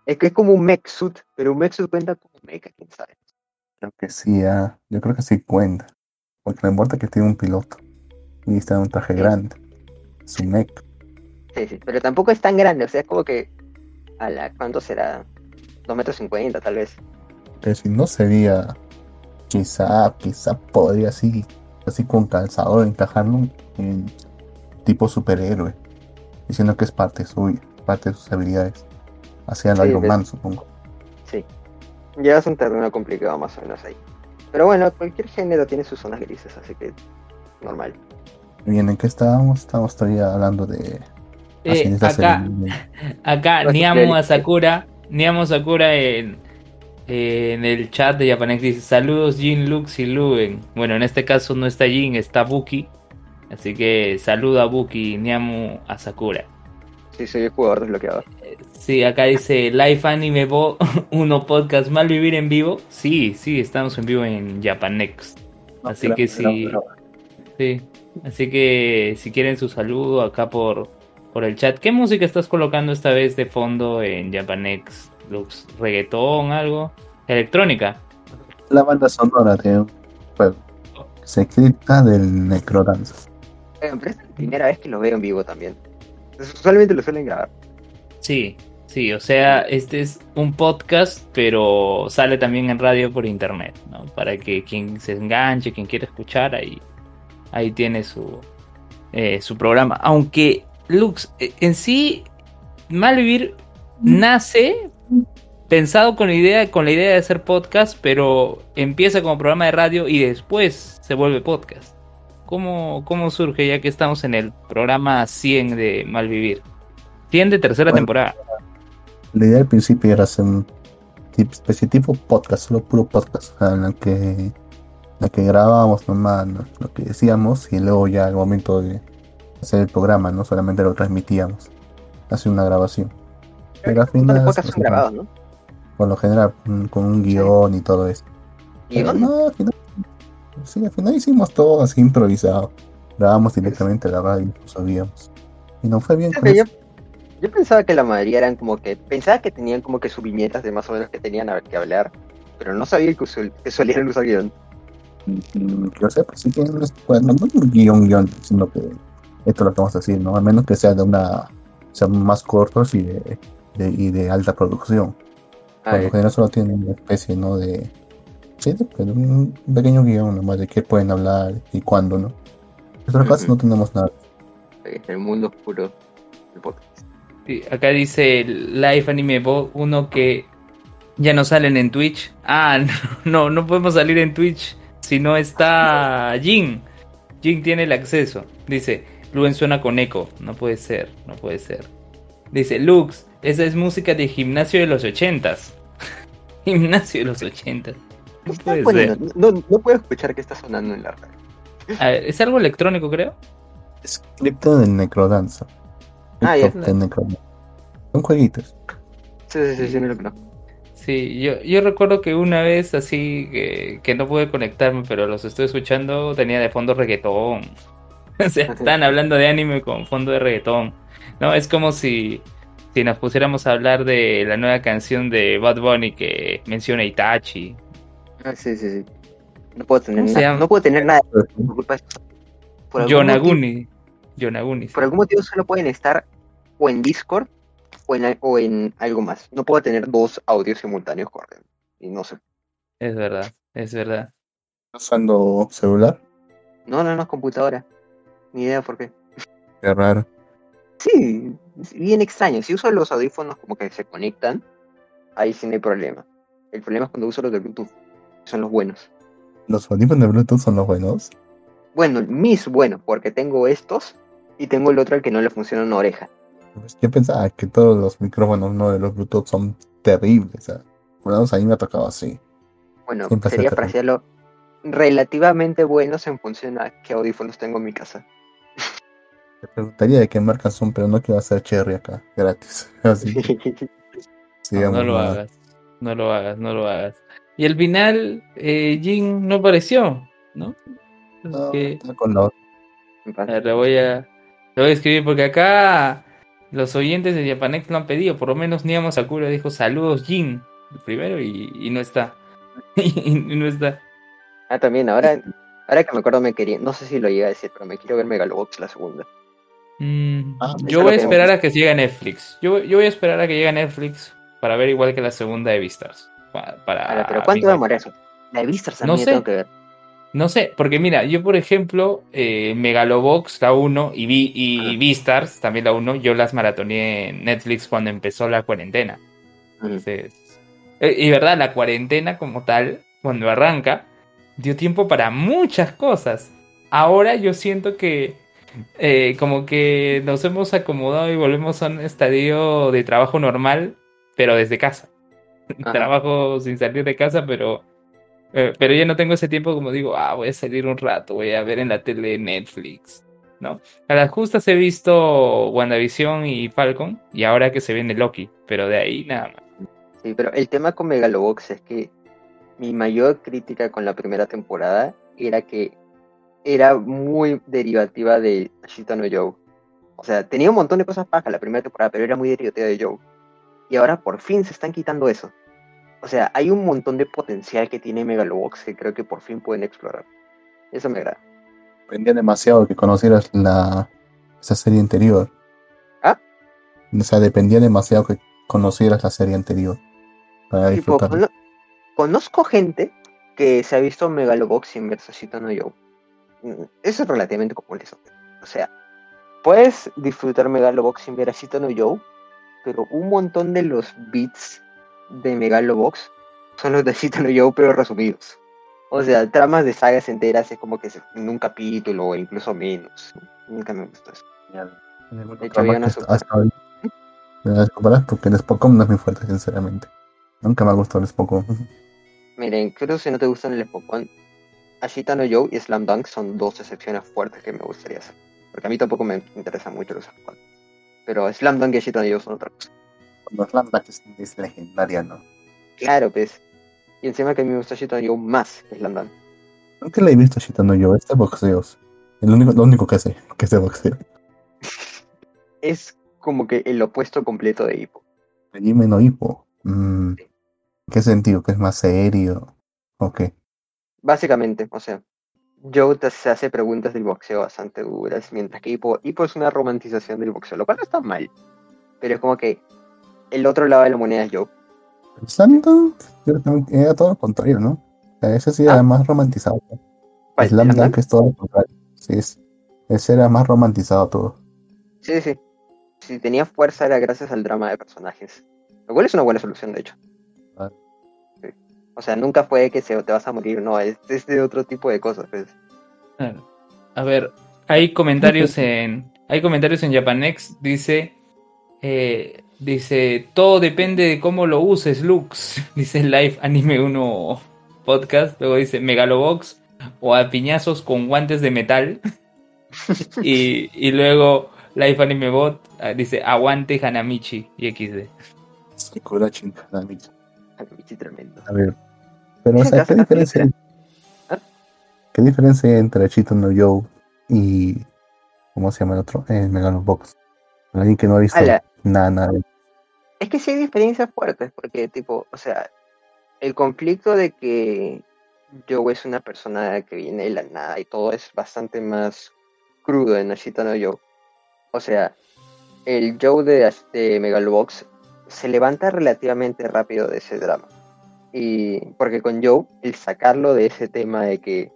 Es que es como un mech suit, pero un mech suit cuenta como mecha, quién sabe. Creo que sí, ah, yo creo que sí cuenta. Porque no importa que tiene un piloto y está en un traje Sí. grande. Es un mech. Sí, sí, pero tampoco es tan grande, o sea, es como que. A la, ¿Cuánto será? 2 metros 50, tal vez. Pero si no sería, quizá, quizá podría así, así con calzador encajarlo en tipo superhéroe. Diciendo que es parte suya, parte de sus habilidades. Hacia el Sí, Iron. Man, supongo. Sí. Ya es un terreno complicado más o menos ahí. Pero bueno, cualquier género tiene sus zonas grises, así que. Normal. Bien, ¿en qué estábamos? Estábamos todavía hablando de... Eh, acá, acá, Niamu el- Asakura, Niamu Sakura en, en el chat de Japanex dice saludos Jin, Lux y Luen. Bueno, en este caso no está Jin, está Buki. Así que saluda a Buki, Niamu Asakura. Sí, soy el jugador desbloqueado. Sí, acá dice Live Anime Bo 1 Podcast Mal Vivir en Vivo. Sí, sí, estamos en vivo en Japanex. Así que sí. Sí, así que si quieren su saludo acá por, por el chat, ¿qué música estás colocando esta vez de fondo en Japanex? Lux, ¿Reggaetón, algo? ¿Electrónica? La banda sonora un juego. Secreta del Necrodance. Pero es la primera vez que lo veo en vivo también. Usualmente lo suelen grabar. Sí, sí, o sea, este es un podcast, pero sale también en radio por internet, ¿no? Para que quien se enganche, quien quiera escuchar, ahí, ahí tiene su, eh, su programa. Aunque, Lux, eh, en sí, Malvivir nace pensado con la idea, con la idea de hacer podcast, pero empieza como programa de radio y después se vuelve podcast. ¿Cómo, cómo surge ya que estamos en el programa 100 de Malvivir? 100 de tercera Bueno. temporada. La idea al principio era hacer un especie tipo podcast, solo puro podcast, o sea, en la que, en la que grabábamos nomás ¿no? lo que decíamos y luego ya al momento de hacer el programa, no solamente lo transmitíamos, hacer una grabación. Pero al los final, o son sea, grabados, ¿no? por lo general, con un guion y todo eso. Pero ¿Guión? no, al final, sí, al final hicimos todo así improvisado. Grabamos directamente la radio y lo subíamos. Y no fue bien con yo, yo pensaba que la mayoría eran como que. Pensaba que tenían como que sus viñetas de más o menos que tenían a ver que hablar. Pero no sabía que, usul- que solían usar guion. Mm, Yo sé, pues sí tienen pues, no, un guion, guion, sino que esto es lo que vamos a decir, ¿no? Al menos que sea de una, sean más cortos y de, de- y de alta producción. Por lo general solo tienen una especie, ¿no? De, sí, de un pequeño guion nomás de qué pueden hablar y cuándo, ¿no? En otros casos Ujú. no tenemos nada. el mundo oscuro del podcast. Sí, acá dice Live Anime Bo 1 que ya no salen en Twitch. Ah, no, no, no podemos salir en Twitch si no está Jin. Jin tiene el acceso. Dice, Luen suena con eco. No puede ser, no puede ser. Dice, Lux, esa es música de gimnasio de los ochentas. gimnasio de los ochentas. Puede ser. no, no puedo escuchar que está sonando en la radio. A ver, es algo electrónico, creo. Scripto del Necrodanza. Ah, ya. Del Necrodanza. Son jueguitos. Sí, sí, sí, sí, me lo creo. Sí, yo, yo recuerdo que una vez así que, que no pude conectarme, pero los estoy escuchando, tenía de fondo reggaetón. O sea, estaban hablando de anime con fondo de reggaetón. No, es como si, si nos pusiéramos a hablar de la nueva canción de Bad Bunny que menciona Itachi. Ah, sí, sí, sí. No puedo tener ¿Cómo se nada. No puedo tener nada por culpa de. Por algún motivo- Yonaguni. Por algún motivo solo pueden estar o en Discord o en, o en algo más. No puedo tener dos audios simultáneos corriendo. Y no sé. Es verdad, es verdad. usando celular. No, no, no, computadora. Ni idea por qué. Qué raro. Sí, es bien extraño. Si uso los audífonos como que se conectan, ahí sí no hay problema. El problema es cuando uso los de Bluetooth. Son los buenos. Los audífonos de Bluetooth son los buenos. Bueno, mis buenos, porque tengo estos y tengo el otro al que no le funciona una oreja. Pues yo pensaba que todos los micrófonos no de los Bluetooth son terribles. Sea, por lo menos a mí me ha tocado así. Bueno, Siempre sería se para hacerlo relativamente buenos en función a qué audífonos tengo en mi casa. Te preguntaría de qué marca son, pero no quiero hacer cherry acá, gratis. Así, No, lo nada. hagas, no lo hagas, no lo hagas. Y al final, eh, Jin no apareció, ¿no? No, que- está con la otra. Me a pasa. ver, le voy a, le voy a escribir porque acá los oyentes de Japanex lo han pedido. Por lo menos Niamo Sakura dijo saludos Jin primero y, y no está. y no está. Ah, también, ahora, ahora que me acuerdo me quería, no sé si lo llegué a decir, pero me quiero ver Megalobox la segunda. Mm, Ah, yo voy a lo esperar a que llegue a Netflix. Yo, yo voy a esperar a que llegue a Netflix para ver igual que la segunda de Vistas. Pa- Para, pero ¿cuánto demora eso? La de Vistas No sé. tengo que ver. No sé, porque mira, yo por ejemplo, eh, Megalobox, la 1, y, Vi- y Ajá. Vistars, también la 1, yo las maratoneé en Netflix cuando empezó la cuarentena. Entonces, eh, y verdad, la cuarentena como tal, cuando arranca, dio tiempo para muchas cosas. Ahora yo siento que eh, como que nos hemos acomodado y volvemos a un estadio de trabajo normal, pero desde casa. Ajá. Trabajo sin salir de casa, pero eh, pero ya no tengo ese tiempo como digo, ah, voy a salir un rato, voy a ver en la tele Netflix, ¿no? A las justas he visto WandaVision y Falcon, y ahora que se viene Loki, pero de ahí nada más. Sí, pero el tema con Megalobox es que mi mayor crítica con la primera temporada era que era muy derivativa de Ashita no Joe. O sea, tenía un montón de cosas pajas la primera temporada, pero era muy derivativa de Joe. Y ahora por fin se están quitando eso. O sea, hay un montón de potencial que tiene Megalobox que creo que por fin pueden explorar. Eso me agrada. Dependía demasiado que conocieras la esa serie anterior. ¿Ah? O sea, dependía demasiado que conocieras la serie anterior. Para Tipo, disfrutar. cono- conozco gente que se ha visto Megalobox Ashita no Joe. Mm, Eso es relativamente común eso. O sea, puedes disfrutar Megalobox sin ver Ashita no Joe, pero un montón de los beats de Megalobox son los de Ashita no Joe, pero resumidos. O sea, tramas de sagas enteras es como que en un capítulo o incluso menos. Nunca me gustó eso. De hecho, había una super- hasta hoy. Me las comparas porque el no es muy fuerte, sinceramente. Nunca me ha gustado el Spokon. Miren, creo que si no te gustan el Spokon, Ashita no Joe y Slam Dunk son dos excepciones fuertes que me gustaría hacer. Porque a mí tampoco me interesan mucho los Spokon. Pero Slam Dunk y Ashita no son otra cosa. Cuando Slam Dunk es, es legendaria, ¿no? Claro, pues. Y encima que a mí me gusta Ashita no más que Slam Dunk. Nunca la he visto citando yo, este boxeo. El único, lo único que sé, que es de boxeo. Es como que el opuesto completo de Hippo. Jimmy no Hippo. Mm, ¿en ¿Qué sentido? ¿Que es más serio? ¿O qué? Básicamente, o sea, Joe se hace preguntas del boxeo bastante duras, mientras que Hippo, Hippo es una romantización del boxeo, lo cual no está mal. Pero es como que el otro lado de la moneda es Joe. Slam Dunk yo era todo lo contrario, ¿no? O sea, ese sí era Ah. más romantizado. ¿Cuál? Slam es todo lo contrario. Sí, es, ese era más romantizado todo. Sí, sí. Si tenía fuerza era gracias al drama de personajes. Lo cual es una buena solución, de hecho. O sea, nunca fue que se, te vas a morir, no, es, es de otro tipo de cosas. Pues. Claro. A ver, hay comentarios en hay comentarios en Japanex dice eh, dice todo depende de cómo lo uses Lux dice Live Anime 1 podcast luego dice Megalobox o a piñazos con guantes de metal y, y luego Live Anime Bot ah, dice aguante Hanamichi y XD Hanamichi. Tremendo. A ver. Pero, o sea, ¿qué diferencia, ¿Ah? ¿qué diferencia hay entre Chito no Yo y. ¿Cómo se llama el otro? El Megalobox. Alguien que no ha visto Ala. nada, nada. Es que sí hay diferencias fuertes, porque, tipo, o sea, el conflicto de que Joe es una persona que viene de la nada y todo es bastante más crudo en Ashita no Joe. O sea, el Joe de, de Megalobox se levanta relativamente rápido de ese drama. Y porque con Joe, el sacarlo de ese tema de que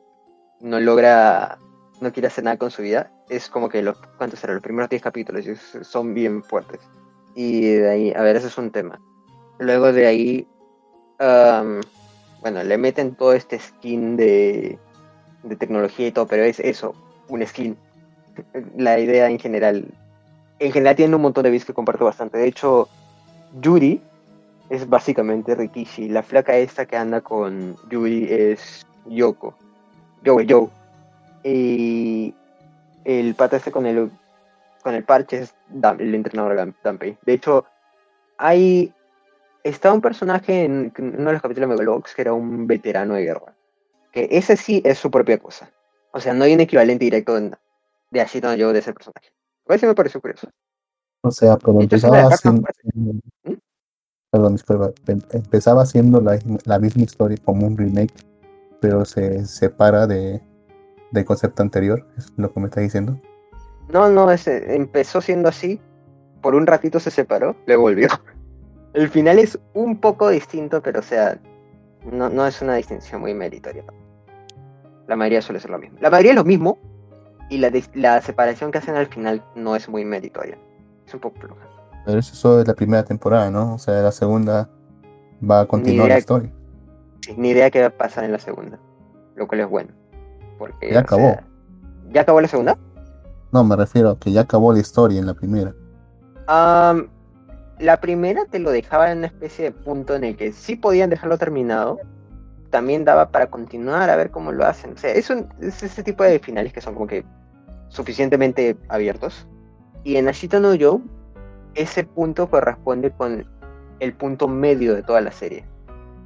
no logra, no quiere hacer nada con su vida, es como que los, ¿cuántos eran? Los primeros 10 capítulos son bien fuertes. Y de ahí, a ver, ese es un tema. Luego de ahí, bueno, le meten todo este skin de, de tecnología y todo, pero es eso, un skin. La idea en general, en general tiene un montón de bits que comparto bastante. De hecho, Yuri es básicamente Rikishi. La flaca esta que anda con Yuri es Yoko. Joe, Joe. Y el pata este con el con el parche es el entrenador Dampei. De hecho, hay. Está un personaje en, uno de los capítulos de Megalobox que era un veterano de guerra. Que ese sí es su propia cosa. O sea, no hay un equivalente directo en- de Ashita Joe de ese personaje. A veces me pareció curioso. O sea, pero De hecho, es una empezaba las cartas haciendo. ¿Mm? Perdón, disculpa. em- Empezaba haciendo la, la misma historia como un remake, pero se separa de, del concepto anterior, es lo que me está diciendo. No, no, empezó siendo así. Por un ratito se separó, luego volvió. El final es un poco distinto, pero o sea, no, no es una distinción muy meritoria. La mayoría suele ser lo mismo. La mayoría es lo mismo, y la, la separación que hacen al final no es muy meritoria. Es un poco floja. Pero eso es la primera temporada, ¿no? O sea, la segunda va a continuar la historia. Ni idea qué va a pasar en la segunda, lo cual es bueno. Porque, Ya acabó. sea, ¿Ya acabó la segunda? No, me refiero a que ya acabó la historia en la primera. La primera te lo dejaba en una especie de punto en el que sí podían dejarlo terminado. También daba para continuar a ver cómo lo hacen. O sea, es, un- es ese tipo de finales que son como que suficientemente abiertos. Y en Ashita no Joe, ese punto corresponde con el punto medio de toda la serie.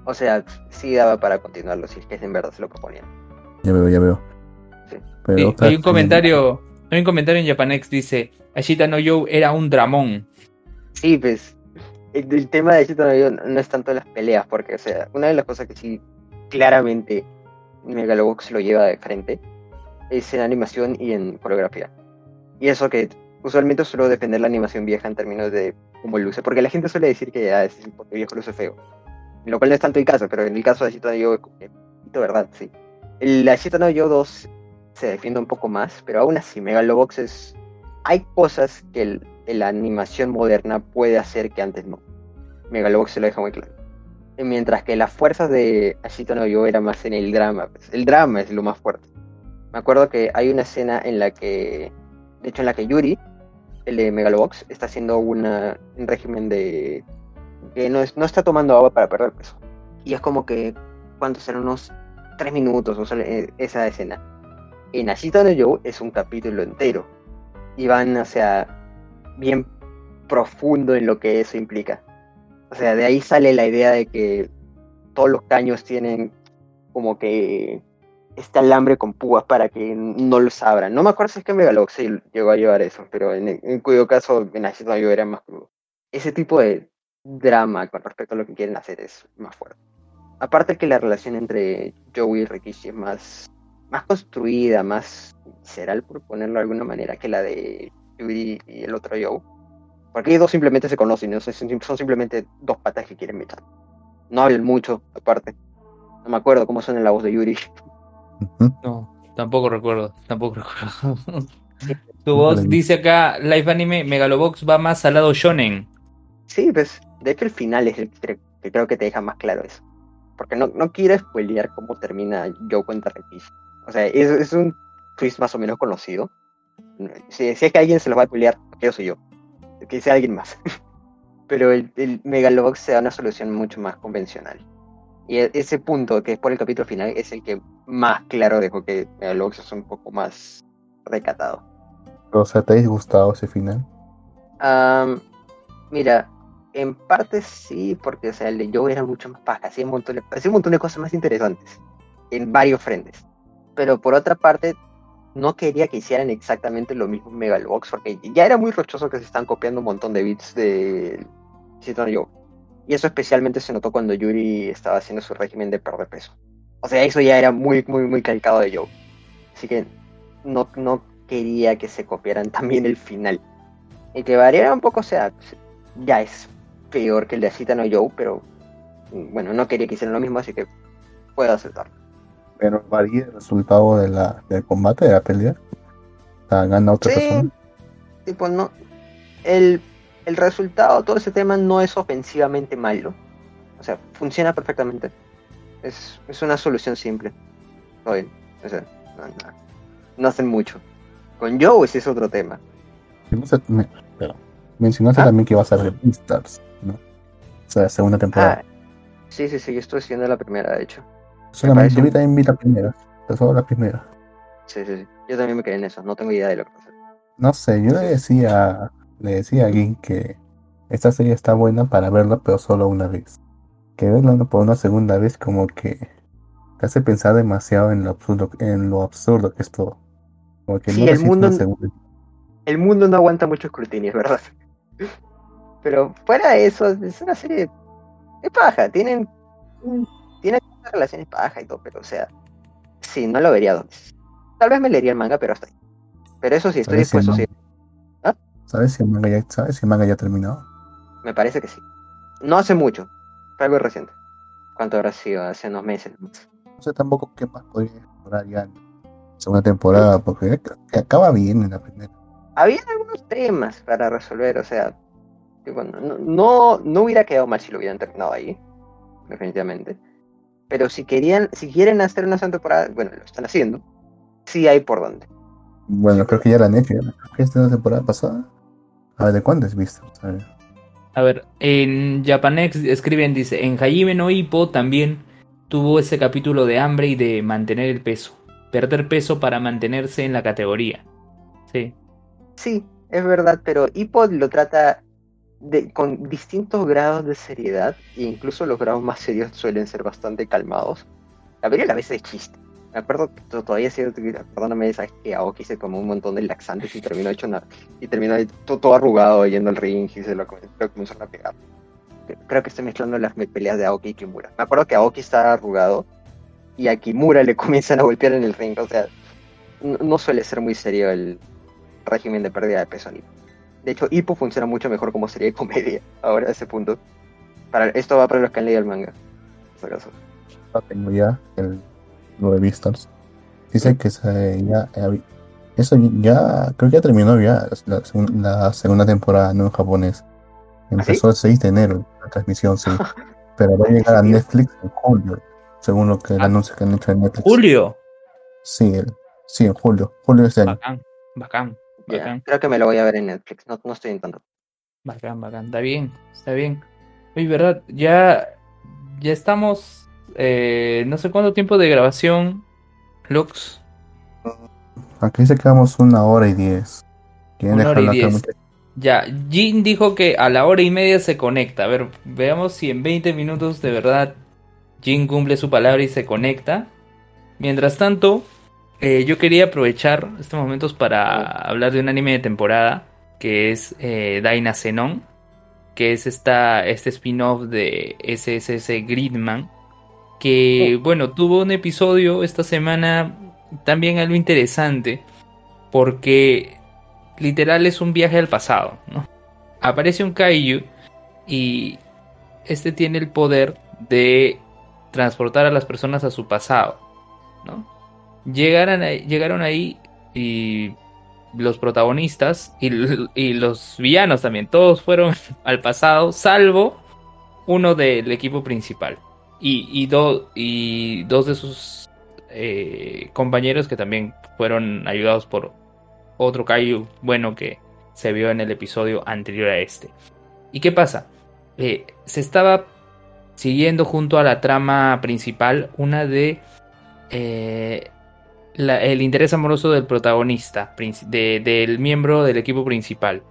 O sea, sí daba para continuarlo si es que en verdad se lo proponían. Ya veo, ya veo. Sí. Pero Sí, otra- hay un comentario, hay un comentario en Japanex dice, Ashita no Joe era un dramón. Sí, pues el, el tema de Ashita no Joe no es tanto las peleas, porque, o sea, una de las cosas que sí claramente Megalobox lo lleva de frente es en animación y en coreografía. Y eso que usualmente suelo defender la animación vieja en términos de cómo luce, porque la gente suele decir que ah, es porque viejo luce feo. Lo cual no es tanto el caso, pero en el caso de Ashita no que, de verdad, sí. El Ashita no Joe 2 se defiende un poco más, pero aún así, Megalobox es. Hay cosas que el- la animación moderna puede hacer que antes no. Megalobox se lo deja muy claro. Y Mientras que las fuerzas de Ashita no Joe era más en el drama. pues, El drama es lo más fuerte. Me acuerdo que hay una escena en la que. De hecho, en la que Yuri, el de Megalobox, está haciendo una, un régimen de. que no, es- no está tomando agua para perder peso. Y es como que. ¿Cuántos eran? Unos tres minutos o eh, esa escena. En Ashita no Joe es un capítulo entero. Y van, o sea, bien profundo en lo que eso implica. O sea, de ahí sale la idea de que todos los caños tienen como que este alambre con púas para que no los abran. No me acuerdo si es que Megalox llegó a llevar eso, pero en, en cuyo caso en Ashita no era más crudo. Ese tipo de drama con respecto a lo que quieren hacer es más fuerte. Aparte que la relación entre Joey y Rikishi es más, más construida, más visceral, por ponerlo de alguna manera, que la de Yuri y el otro Joe. Porque ellos dos simplemente se conocen, ¿no? son son simplemente dos patas que quieren mechar. No hablan mucho, aparte. No me acuerdo cómo suena la voz de Yuri. No, tampoco recuerdo, tampoco recuerdo. Tu voz dice acá, Live Anime, Megalobox va más al lado shonen. Sí, pues, de hecho el final es el que, creo que te deja más claro eso. Porque no, no quiero spoilear cómo termina Joe contra Rikishi. O sea, es, es un twist más o menos conocido. Si, si es que alguien se lo va a spoilear, yo soy yo. Que sea alguien más. Pero el, el Megalobox se da una solución mucho más convencional. Y e- ese punto, que es por el capítulo final, es el que más claro dejó que Megalobox es un poco más recatado. O sea, ¿te ha disgustado ese final? Am, mira, en parte sí, porque o sea, el de Joe era mucho más paja, hacía un, montón de, hacía un montón de cosas más interesantes en varios frentes. Pero por otra parte, no quería que hicieran exactamente lo mismo en Megalobox, porque ya era muy rochoso que se están copiando un montón de bits de Cito Joe. Y eso especialmente se notó cuando Yuri estaba haciendo su régimen de perder peso. O sea, eso ya era muy, muy, muy calcado de Joe. Así que no, no quería que se copiaran también el final. Y que variara un poco, o sea, ya es peor que el de Cita no Joe, pero bueno, no quería que hicieran lo mismo, así que puedo aceptarlo. Pero varía el resultado de la, del combate, de la pelea. O sea, gana otra Sí, persona. tipo, no. El, el resultado, todo ese tema no es ofensivamente malo. O sea, funciona perfectamente. Es, es una solución simple. O sea, no, no- no hacen mucho. Con Joe ese es otro tema. Me- pero mencionaste ¿Ah? también que va a Beastars, ¿no? O sea, segunda temporada. Ah, sí, sí, sí, yo estoy haciendo la primera, de hecho. Solamente yo también vi la primera. Solo la primera. Sí, sí, sí. Yo también me quedé en eso, no tengo idea de lo que pasa. No sé, yo le decía, le decía a Gin que esta serie está buena para verla, pero solo una vez. Que verla por una segunda vez como que te hace pensar demasiado en lo absurdo, en lo absurdo que es todo. Como que Sí, no el mundo-. El mundo no aguanta mucho escrutinio, es verdad. Pero fuera de eso, es una serie de paja. Tienen, tienen relaciones paja y todo, pero o sea, sí, no lo vería. Tal vez me leería el manga, pero hasta ahí. Pero eso sí, estoy ¿Sabes si el dispuesto, sí. ¿Sabes si el manga ya, sabes si el manga ya terminó? Me parece que sí. No hace mucho, fue algo reciente. ¿Cuánto habrá sido? Hace unos meses. No sé tampoco qué más podría mejorar ya en segunda temporada, porque que- acaba bien en la primera. Había algunos temas para resolver, o sea, no, no, no hubiera quedado mal si lo hubieran terminado ahí, definitivamente. Pero si querían, si quieren hacer una segunda temporada, bueno, lo están haciendo. Sí hay por dónde. Bueno, creo que ya la han hecho, ya. creo que esta la temporada pasada. A ver, ¿de cuántas viste? A ver. A ver, en Japanex escriben, dice, en Hajime no Ippo también tuvo ese capítulo de hambre y de mantener el peso. Perder peso para mantenerse en la categoría. Sí. Sí, es verdad, pero iPod lo trata de, con distintos grados de seriedad, e incluso los grados más serios suelen ser bastante calmados. La mayoría de las veces es chiste. Me acuerdo que to- todavía sigo de esa que Aoki se tomó un montón de laxantes y terminó hecho una, y terminó todo, arrugado yendo al ring y se lo, lo comenzaron a pegar. Creo que estoy mezclando las peleas de Aoki y Kimura. Me acuerdo que Aoki está arrugado y a Kimura le comienzan a golpear en el ring. O sea, no, no suele ser muy serio el régimen de pérdida de peso en Hippo. De hecho, Hippo funciona mucho mejor como serie de comedia ahora a ese punto. Para, esto va para los que han leído el manga. por si acaso. Ya tengo ya el, lo de Beastars. Dice que se, ya, eh, eso ya, creo que ya terminó ya la, segun- la segunda temporada, no en japonés. Empezó el 6 de enero la transmisión, sí. Pero va a llegar a Netflix en julio, según lo que el Ah. anuncio que han hecho en Netflix. Julio. Sí, el- sí, en julio, julio de este año. Bacán, bacán, Ya, Creo que me lo voy a ver en Netflix. No, no estoy intentando. bacán, bacán. Está bien, está bien. Oye, ¿verdad? Ya, ya estamos, eh, no sé cuánto tiempo de grabación, Lux. Aquí dice que vamos una hora y diez. ¿Quieren Una hora y diez. Ya, Jin dijo que a la hora y media se conecta. A ver, veamos si en 20 minutos de verdad Jin cumple su palabra y se conecta. Mientras tanto, eh, yo quería aprovechar estos momentos para hablar de un anime de temporada que es eh, Daina Zenon, que es esta, este spin-off de SSS Gridman, que bueno, tuvo un episodio esta semana también algo interesante, porque literal es un viaje al pasado, ¿no? Aparece un kaiju y este tiene el poder de transportar a las personas a su pasado, ¿no? Llegaron ahí, llegaron ahí y los protagonistas y los villanos también, todos fueron al pasado, salvo uno del equipo principal y, y, y dos de sus eh, compañeros que también fueron ayudados por otro Kaiju bueno que se vio en el episodio anterior a este. ¿Y qué pasa? Eh, se estaba siguiendo junto a la trama principal una de eh, el interés amoroso del protagonista, del miembro del equipo principal,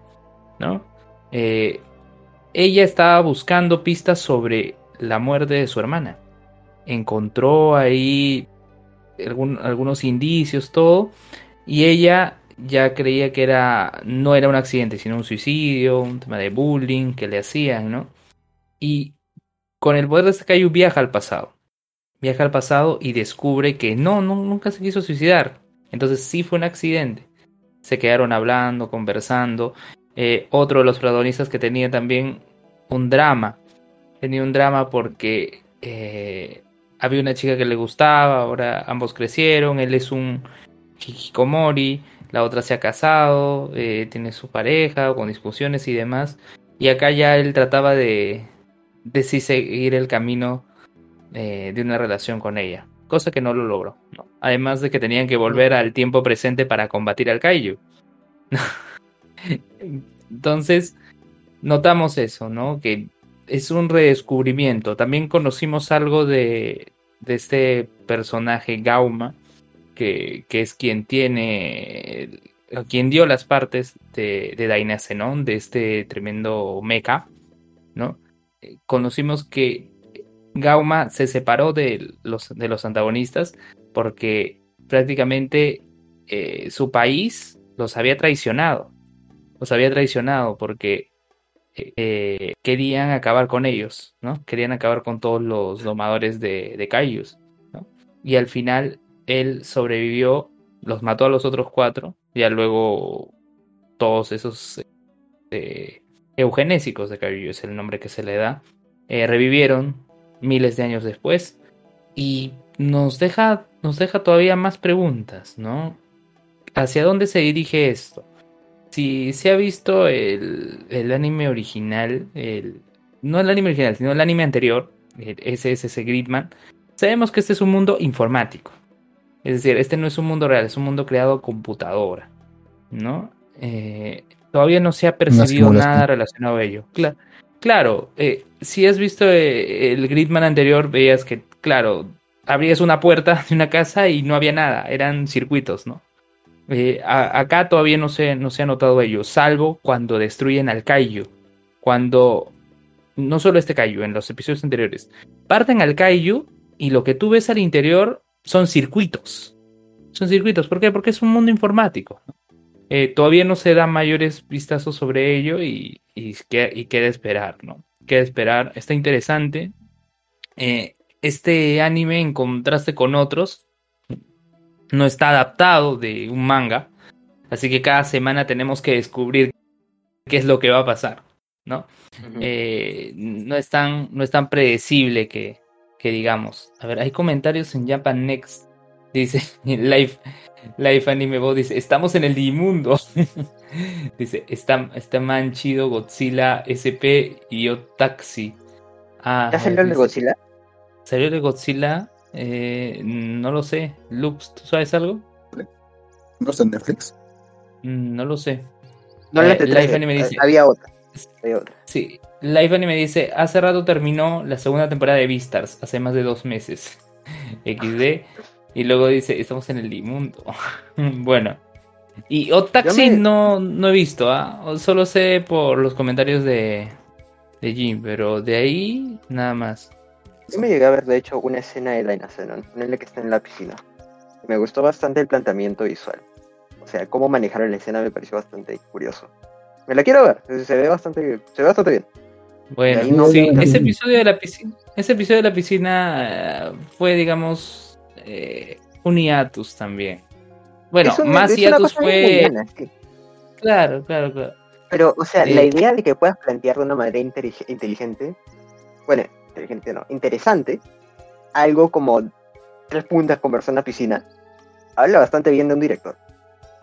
¿no? Ella estaba buscando pistas sobre la muerte de su hermana. Encontró ahí algunos indicios, todo, y ella ya creía que era no era un accidente, sino un suicidio, un tema de bullying que le hacían, ¿no? Y con el poder de este viaja al pasado. Viaja al pasado y descubre que no, no, nunca se quiso suicidar. Entonces sí fue un accidente. Se quedaron hablando, conversando. Eh, otro de los protagonistas que tenía también un drama. Tenía un drama porque eh, había una chica que le gustaba, ahora ambos crecieron, él es un hikikomori, la otra se ha casado, eh, tiene su pareja, con discusiones y demás. Y acá ya él trataba de, de seguir el camino de una relación con ella cosa que no lo logró. Además de que tenían que volver al tiempo presente para combatir al Kaiju. Entonces, notamos eso, ¿no? Que es un redescubrimiento. También conocimos algo de, de este personaje Gauma, que, que, es quien tiene, quien dio las partes de, de Daina Zenon, de este tremendo mecha, ¿no? Eh, conocimos que Gauma se separó de los, de los antagonistas porque prácticamente eh, su país los había traicionado. Los había traicionado porque eh, querían acabar con ellos, ¿no? Querían acabar con todos los domadores de, de Kaijus, Y al final él sobrevivió, los mató a los otros cuatro, ya luego todos esos eh, eugenésicos de Kaiju es el nombre que se le da, revivieron miles de años después y nos deja, nos deja todavía más preguntas, ¿no? ¿Hacia dónde se dirige esto? Si se ha visto el, el anime original, el, no el anime original, sino el anime anterior, el SSS Gridman, sabemos que este es un mundo informático. Es decir, este no es un mundo real, es un mundo creado a computadora, ¿no? Eh, todavía no se ha percibido nada relacionado a ello. Claro, Claro, eh, si has visto eh, el Gridman anterior, veías que, claro, abrías una puerta de una casa y no había nada, eran circuitos, ¿no? Eh, acá todavía no se, no se ha notado ello, salvo cuando destruyen al Kaiju. Cuando, no solo este Kaiju, en los episodios anteriores, parten al Kaiju y lo que tú ves al interior son circuitos. Son circuitos, ¿por qué? Porque es un mundo informático. todavía no se dan mayores vistazos sobre ello y y, y queda esperar, ¿no? Queda esperar, está interesante. Eh, este anime, en contraste con otros, no está adaptado de un manga, así que cada semana tenemos que descubrir qué es lo que va a pasar, ¿no? Eh, no, es tan, no es tan predecible que, que digamos. A ver, hay comentarios en Japan Next. Dice, Life, Life Anime Bo dice, estamos en el Dimundo. Dice, está, está man chido Godzilla SP y Otaxi. Ah, ¿Ya salió el de Godzilla? ¿Salió el de Godzilla? Eh, no lo sé. Lux, ¿tú sabes algo? ¿No está en Netflix? Mm, no lo sé. No, eh, Life Anime dice. Había otra. Había otra. Sí, Life Anime dice, hace rato terminó la segunda temporada de Beastars, hace más de dos meses. XD. Y luego dice, estamos en el inmundo. bueno. Y Otaxi no, no he visto, ¿ah? solo sé por los comentarios de, de Jim, pero de ahí nada más. Yo me llegué a ver, de hecho, una escena de Daina Zenon, en la que está en la piscina. Me gustó bastante el planteamiento visual. O sea, cómo manejaron la escena me pareció bastante curioso. Me la quiero ver, se ve bastante, se ve bastante bien. Bueno, sí, ese episodio de la piscina, ese episodio de la piscina eh, fue, digamos, eh, un hiatus también. Bueno, más hiatus fue. Claro, claro, claro. Pero, o sea, la idea de que puedas plantear de una manera inteligente, bueno, inteligente no, interesante, algo como tres puntas con persona piscina, habla bastante bien de un director.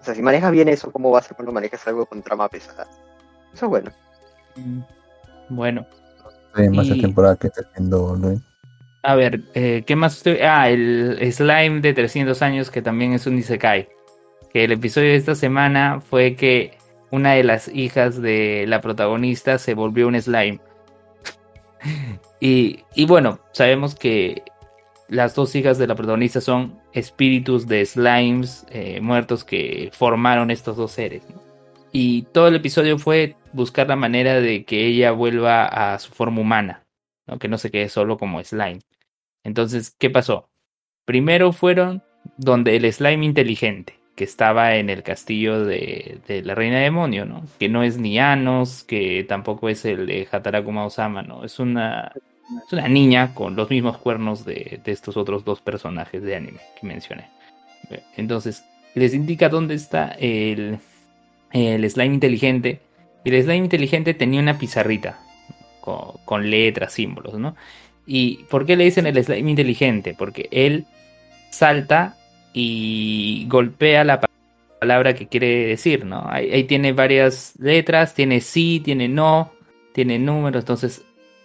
O sea, si manejas bien eso, ¿cómo va a ser cuando manejas algo con trama pesada? Eso es bueno. Mm, bueno. Hay más temporada que está haciendo Luis. A ver, eh, ¿qué más estoy? Ah, el slime de 300 años que también es un Isekai que el episodio de esta semana fue que una de las hijas de la protagonista se volvió un slime. y, bueno, sabemos que las dos hijas de la protagonista son espíritus de slimes eh, muertos que formaron estos dos seres. Y todo el episodio fue buscar la manera de que ella vuelva a su forma humana, ¿no? que no se quede solo como slime. Entonces, ¿qué pasó? Primero fueron donde el slime inteligente, que estaba en el castillo de, de la reina demonio, ¿no? Que no es ni Anos, que tampoco es el de Hatarakuma Osama, ¿no? Es una, es una niña con los mismos cuernos de, de estos otros dos personajes de anime que mencioné. Entonces, les indica dónde está el, el slime inteligente. Y el slime inteligente tenía una pizarrita con, con letras, símbolos, ¿no? ¿Y por qué le dicen el slime inteligente? Porque él salta y golpea la palabra que quiere decir, ¿no? Ahí, tiene varias letras, tiene sí, tiene no, tiene números, entonces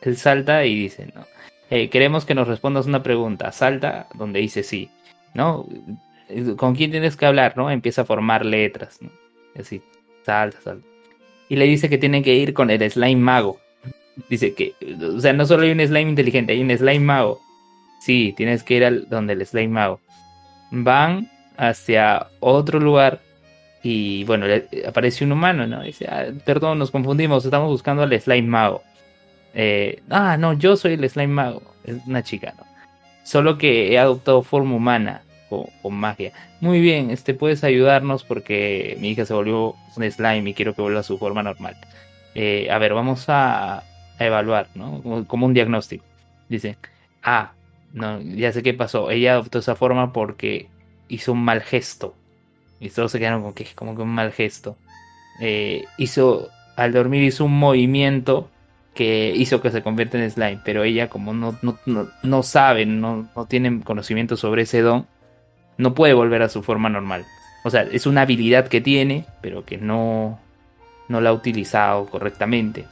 él salta y dice, ¿no? Eh, queremos que nos respondas una pregunta, salta donde dice sí, ¿no? ¿Con quién tienes que hablar, no? Empieza a formar letras, ¿no? Así, salta, salta. Y le dice que tiene que ir con el slime mago. Dice que, o sea, no solo hay un slime inteligente, hay un slime mago. Sí, tienes que ir al donde el slime mago van hacia otro lugar y bueno, aparece un humano, ¿no? Dice, ah, perdón, nos confundimos, estamos buscando al slime mago. Eh, ah, no, yo soy el slime mago, es una chica, ¿no? Solo que he adoptado forma humana con, magia. Muy bien, este puedes ayudarnos porque mi hija se volvió un slime y quiero que vuelva a su forma normal. Eh, a ver, vamos a, evaluar, ¿no? Como, un diagnóstico. Dice, ah, no, ya sé qué pasó. Ella adoptó esa forma porque hizo un mal gesto. Y todos se quedaron como que como que un mal gesto. Eh, hizo, al dormir hizo un movimiento que hizo que se convierta en slime. Pero ella como no, no, no, no sabe, no, no tiene conocimiento sobre ese don, no puede volver a su forma normal. O sea, es una habilidad que tiene, pero que no, no la ha utilizado correctamente.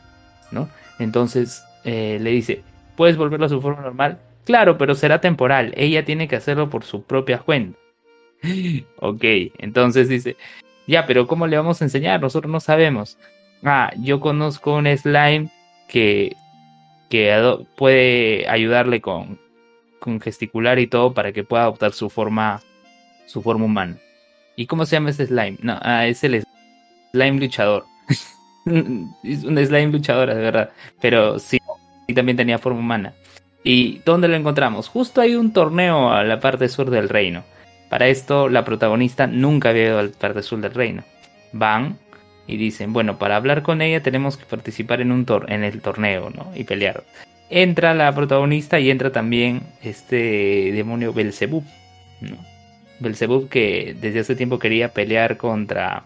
¿no? Entonces eh, le dice, ¿puedes volverlo a su forma normal? Claro, pero será temporal. Ella tiene que hacerlo por su propia cuenta. ok, entonces dice, ya, pero ¿cómo le vamos a enseñar? Nosotros no sabemos. Ah, yo conozco un slime que, puede ayudarle con, con gesticular y todo para que pueda adoptar su forma, su forma humana. ¿Y cómo se llama ese slime? No, ah, es el slime luchador. es un slime luchador, de verdad. Pero sí, sí también tenía forma humana. ¿Y dónde lo encontramos? Justo hay un torneo a la parte sur del reino. Para esto la protagonista nunca había ido a la parte sur del reino. Van y dicen, bueno, para hablar con ella tenemos que participar en, un tor en el torneo, ¿no? Y pelear. Entra la protagonista y entra también este demonio Belzebub, ¿no? Que desde hace tiempo quería pelear contra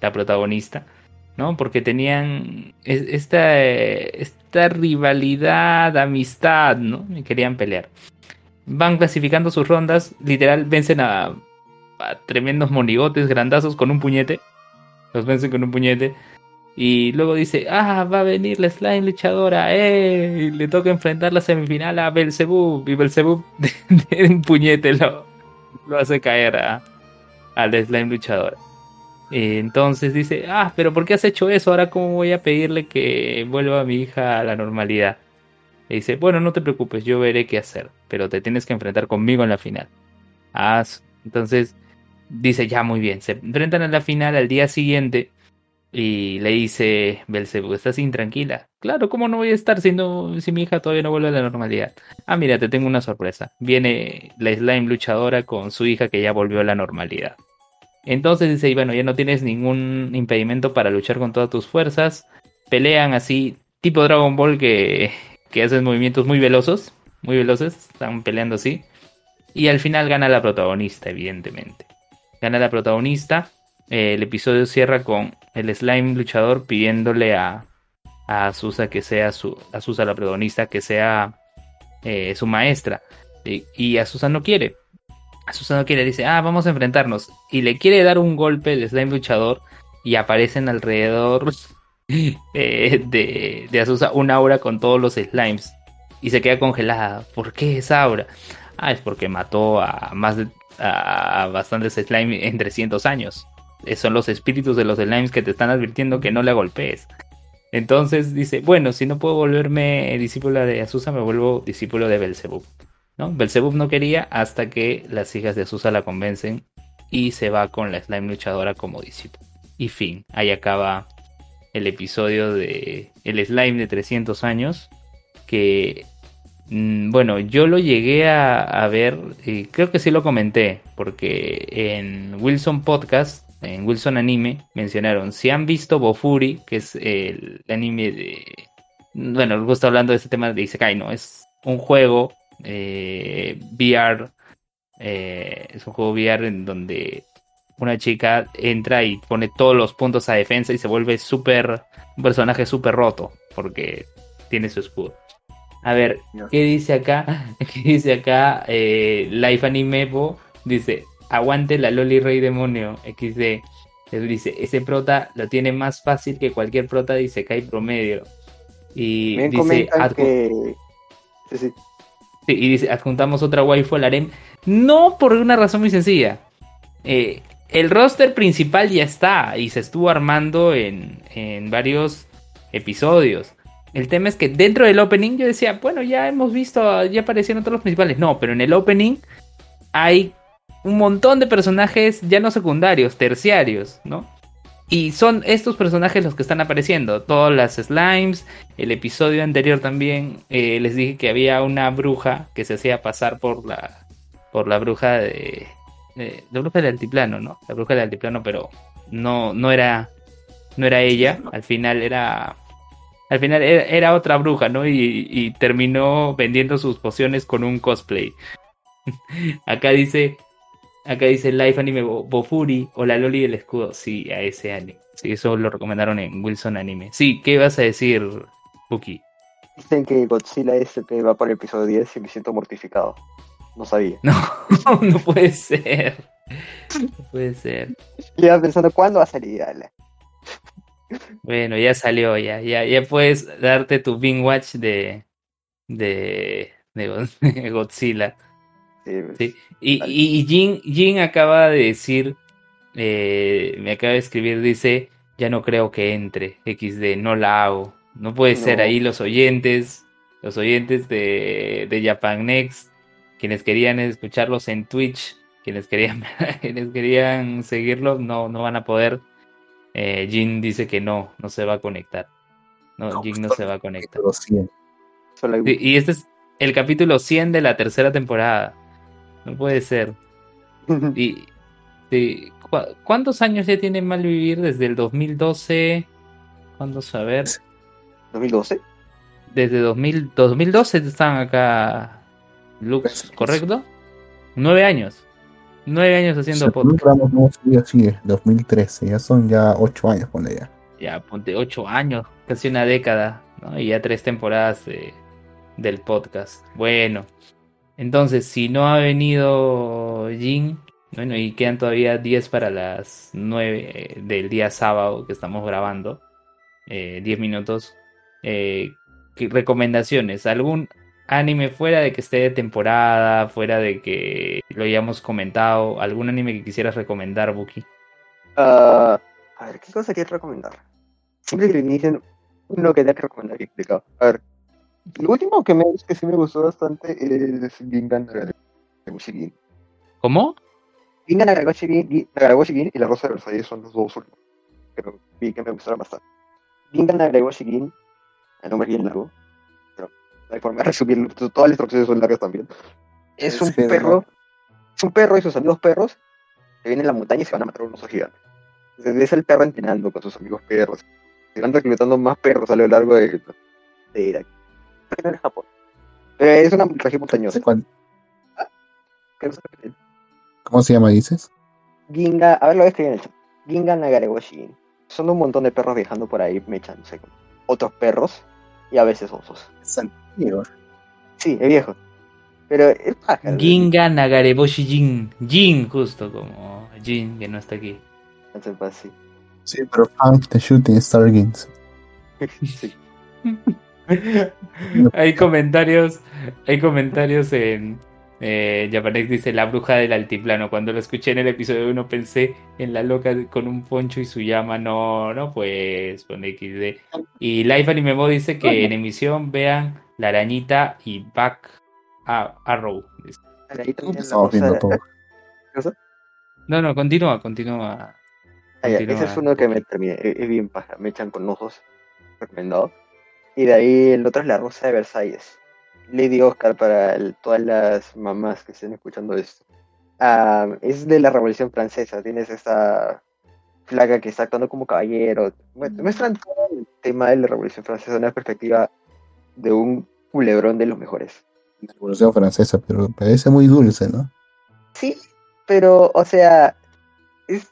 la protagonista ¿no? Porque tenían esta, esta rivalidad, amistad, ¿no? Y querían pelear. Van clasificando sus rondas, literal vencen a, tremendos monigotes grandazos con un puñete. Los vencen con un puñete. Y luego dice, ah, va a venir la slime luchadora, eh. Y le toca enfrentar la semifinal a Belzebub. Y Belzebub de, un puñete lo, lo hace caer a, a la slime luchadora entonces dice, ah, pero ¿por qué has hecho eso? Ahora cómo voy a pedirle que vuelva a mi hija a la normalidad. Y dice, bueno, no te preocupes, yo veré qué hacer, pero te tienes que enfrentar conmigo en la final. Ah, entonces dice, ya muy bien, se enfrentan en la final al día siguiente y le dice Belzebub, ¿estás intranquila? Claro, ¿cómo no voy a estar si, si mi hija todavía no vuelve a la normalidad? Ah, mira, te tengo una sorpresa. Viene la slime luchadora con su hija que ya volvió a la normalidad. Entonces dice, y bueno, ya no tienes ningún impedimento para luchar con todas tus fuerzas. Pelean así, tipo Dragon Ball que, que hacen movimientos muy velosos, muy veloces, están peleando así. Y al final gana la protagonista, evidentemente. Gana la protagonista. Eh, el episodio cierra con el slime luchador pidiéndole a, a Azusa que sea su, Azusa la protagonista, que sea eh, su maestra. Y, y Azusa no quiere. Susano quiere, dice, ah, vamos a enfrentarnos. Y le quiere dar un golpe el slime luchador y aparecen alrededor eh, de, de Azusa una aura con todos los slimes. Y se queda congelada. ¿Por qué esa aura? Ah, es porque mató a más de a bastantes slimes en 300 años. son los espíritus de los slimes que te están advirtiendo que no le golpees. Entonces dice, bueno, si no puedo volverme discípula de Azusa, me vuelvo discípulo de Belzebub. ¿no? Belzebub no quería hasta que las hijas de Azusa la convencen y se va con la slime luchadora como discípulo. Y fin, ahí acaba el episodio de El Slime de 300 años. Que, bueno, yo lo llegué a, ver, y creo que sí lo comenté, porque en Wilson Podcast, en Wilson Anime, mencionaron, si han visto Bofuri, que es el anime de... Bueno, está hablando de este tema de Isekai, ¿no? Es un juego eh, VR, eh, es un juego VR en donde una chica entra y pone todos los puntos a defensa y se vuelve súper, un personaje súper roto, porque tiene su escudo. A ver, ¿qué dice acá? ¿Qué dice acá? Eh, Life Anime dice, aguante la Loli Rey Demonio XD. Dice, ese prota lo tiene más fácil que cualquier prota dice que hay promedio. Y dice, que... sí, sí. sí, y dice, adjuntamos otra waifu al harem. No por una razón muy sencilla. Eh, el roster principal ya está y se estuvo armando en, en varios episodios. El tema es que dentro del opening yo decía, bueno, ya hemos visto, ya aparecieron todos los principales. No, pero en el opening hay un montón de personajes ya no secundarios, terciarios, ¿no? Y son estos personajes los que están apareciendo. Todas las slimes. El episodio anterior también eh, les dije que había una bruja que se hacía pasar por la, por la bruja de, la bruja del altiplano, ¿no? La bruja del altiplano, pero no, no era, no era ella. Al final era, al final era, otra bruja, ¿no? Y, terminó vendiendo sus pociones con un cosplay. acá dice, acá dice Life Anime Bofuri o la Loli del escudo. Sí, a ese anime. Sí, eso lo recomendaron en Wilson Anime. Sí, ¿qué vas a decir, Buki? Dicen que Godzilla SP va por el episodio 10 y me siento mortificado. No sabía. No, no puede ser. No puede ser. iba pensando, ¿cuándo va a salir? Bueno, ya salió, ya, ya, ya puedes darte tu Bing Watch de, de, de Godzilla. Sí, pues, Y, y Jin, Jin, acaba de decir, eh, me acaba de escribir, dice, ya no creo que entre, XD, no la hago. No puede ser ahí los oyentes, los oyentes de, de Japan Next quienes querían escucharlos en Twitch, quienes querían, quienes querían seguirlos, no, no van a poder. Eh, Jin dice que no, no se va a conectar. No, Jin no se va a conectar. y este es el capítulo 100 de la tercera temporada. No puede ser. y, ¿Cuántos años ya tiene Malvivir desde el 2012? ¿Cuándo saber? ¿2012? Desde 2000, 2012 están acá Lux, ¿correcto? Nueve años. Nueve años haciendo podcast. No, sigue, 2013, ya son ya ocho años, ponle ya. Ya, ponte ocho años, casi una década, ¿no? Y ya tres temporadas del podcast. Bueno, entonces, si no ha venido Jin, bueno, y quedan todavía diez para las nueve eh, del día sábado que estamos grabando, eh, diez minutos. Eh, recomendaciones, algún anime fuera de que esté de temporada, fuera de que lo hayamos comentado, algún anime que quisieras recomendar, Buki. Ah, a ver, ¿qué cosa quieres recomendar? Siempre que me dicen uno que te recomendar explicado. A ver, lo último que me que sí me gustó bastante es Gingan Nagaragoshi ¿Cómo? Gingan Nagaragoshi y La Rosa de Versalles son los dos últimos. Pero vi que me gustaron bastante. Gingan Nagaragoshi el nombre bien largo, hay forma de resumir, todas las instrucciones son largas también. Es un perro, es un perro y sus amigos perros que vienen a la montaña y se van a matar a un oso gigante. es el perro entrenando con sus amigos perros. Se van reclutando más perros a lo largo de, de Irak. Es Japón. es una región montañosa. ¿Ah? ¿Cómo se llama, dices? Ginga, a ver lo que en Ginga Nagarewashi. Son un montón de perros viajando por ahí mechándose con otros perros y a veces osos. Sí, es viejo. Pero es pájaro. Ginga Nagareboshi Jin. Jin, justo como Jin, que no está aquí. sí. Sí, pero Funk the Shooting Star Games. sí. hay comentarios, hay comentarios en, eh, Japanex dice la bruja del altiplano. Cuando lo escuché en el episodio 1 pensé en la loca con un poncho y su llama. No, no, pues con XD. Y Life Anime dice que en emisión vean La Arañita y Back a Arrow. No, no, continúa, continúa. Ah, ya, ese es uno que me terminé, es, es bien paja, me echan con ojos, recomendado. Y de ahí el otro es La Rosa de Versalles. Lady Oscar para el- todas las mamás que estén escuchando esto. Ah, es de la Revolución Francesa, tienes esta flaca que está actuando como caballero. Bueno, muestran todo el tema de la Revolución Francesa de una perspectiva de un culebrón de los mejores. La Revolución Francesa, pero parece muy dulce, ¿no? Sí, pero, o sea, es,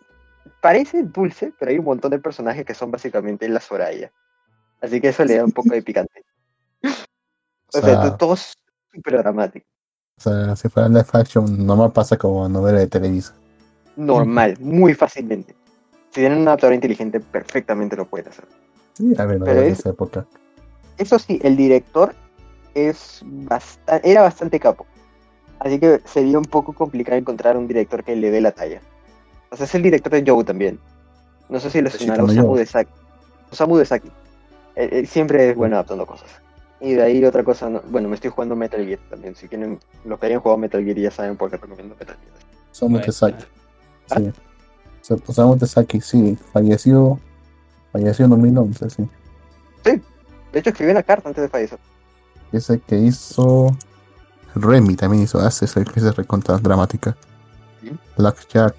parece dulce, pero hay un montón de personajes que son básicamente la Soraya. Así que eso le da un poco de picante. O O sea, sea, to- todo es súper dramático. o sea, si fuera live action, nomás pasa como novela de Televisa. Normal, muy fácilmente. Si tienen un adaptador inteligente, perfectamente lo pueden hacer. Sí, a ver, Pero novela de es- esa época. Eso sí, el director es basta- era bastante capo. Así que sería un poco complicado encontrar un director que le dé la talla. O sea, es el director de Joe también. No sé si Sí, sonará Osamu. Dezaki. Osamu Dezaki. Él- él siempre es bueno adaptando cosas. Y de ahí otra cosa, no- bueno, me estoy jugando Metal Gear también. Si quieren, los que hayan jugado Metal Gear ya saben por qué recomiendo Metal Gear. Osamu Bueno. Tezuka. Sí. O Osamu Tezuka, sí, falleció, falleció en 2011, sí. De hecho, escribí una carta antes de fallecer. Ese que hizo Remy también hizo hace esa recontra dramática. ¿Sí? Blackjack,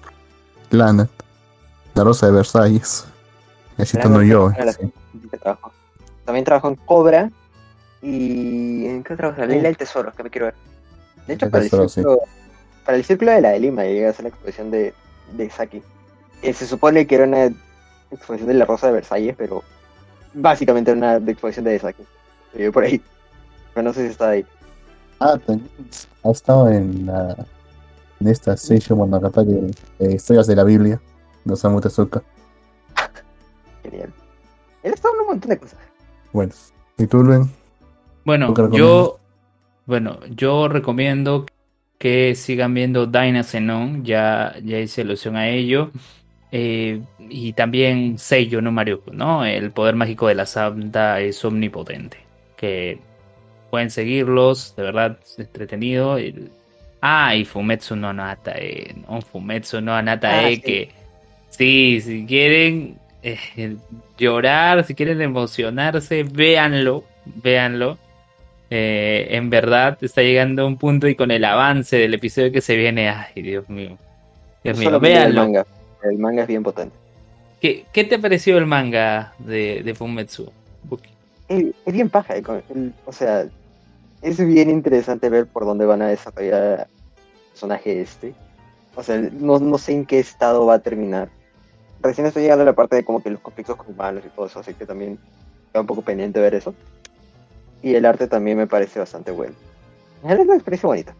Planet, La Rosa de Versalles. Necesito no yo. sí. También trabajó en Cobra y en qué trabajo? La Ley del Tesoro, que me quiero ver. De hecho, El para el, sí. círculo, para el círculo de la de Lima llega a ser la exposición de, de Saki. Se supone que era una exposición de la Rosa de Versalles, pero básicamente era una exposición de Saki. Se vio por ahí. Pero no sé si está ahí. Ah, ha estado en, la, en esta Seisho Monogatari de Historias de la Biblia de Osamu Tezuka. Genial. Él está en un montón de cosas. Bueno, ¿y tú, Luen? Bueno, ¿Tú qué yo, bueno, yo recomiendo que sigan viendo Dyna Xenon, ya, ya hice alusión a ello. Eh, y también Seiyo no Maruko, ¿no? El poder mágico de la Santa es omnipotente. Que pueden seguirlos, de verdad, es entretenido. Ah, y Fumetsu no Natae, ¿no? Fumetsu no Natae, Ah, sí. que sí, si quieren eh, llorar, si quieren emocionarse, véanlo, véanlo. Eh, en verdad está llegando a un punto y con el avance del episodio que se viene, ay Dios mío, Dios mío, solo vi el manga. El manga es bien potente. ¿Qué, qué te pareció el manga de, de Fumetsu? Buki? Es, bien paja. eh, el- o sea, es bien interesante ver por dónde van a desarrollar el personaje este. O sea, no, no sé en qué estado va a terminar. Recién estoy llegando a la parte de como que los conflictos con humanos y todo eso, así que también está un poco pendiente ver eso. Y el arte también me parece bastante bueno. Es una experiencia bonita.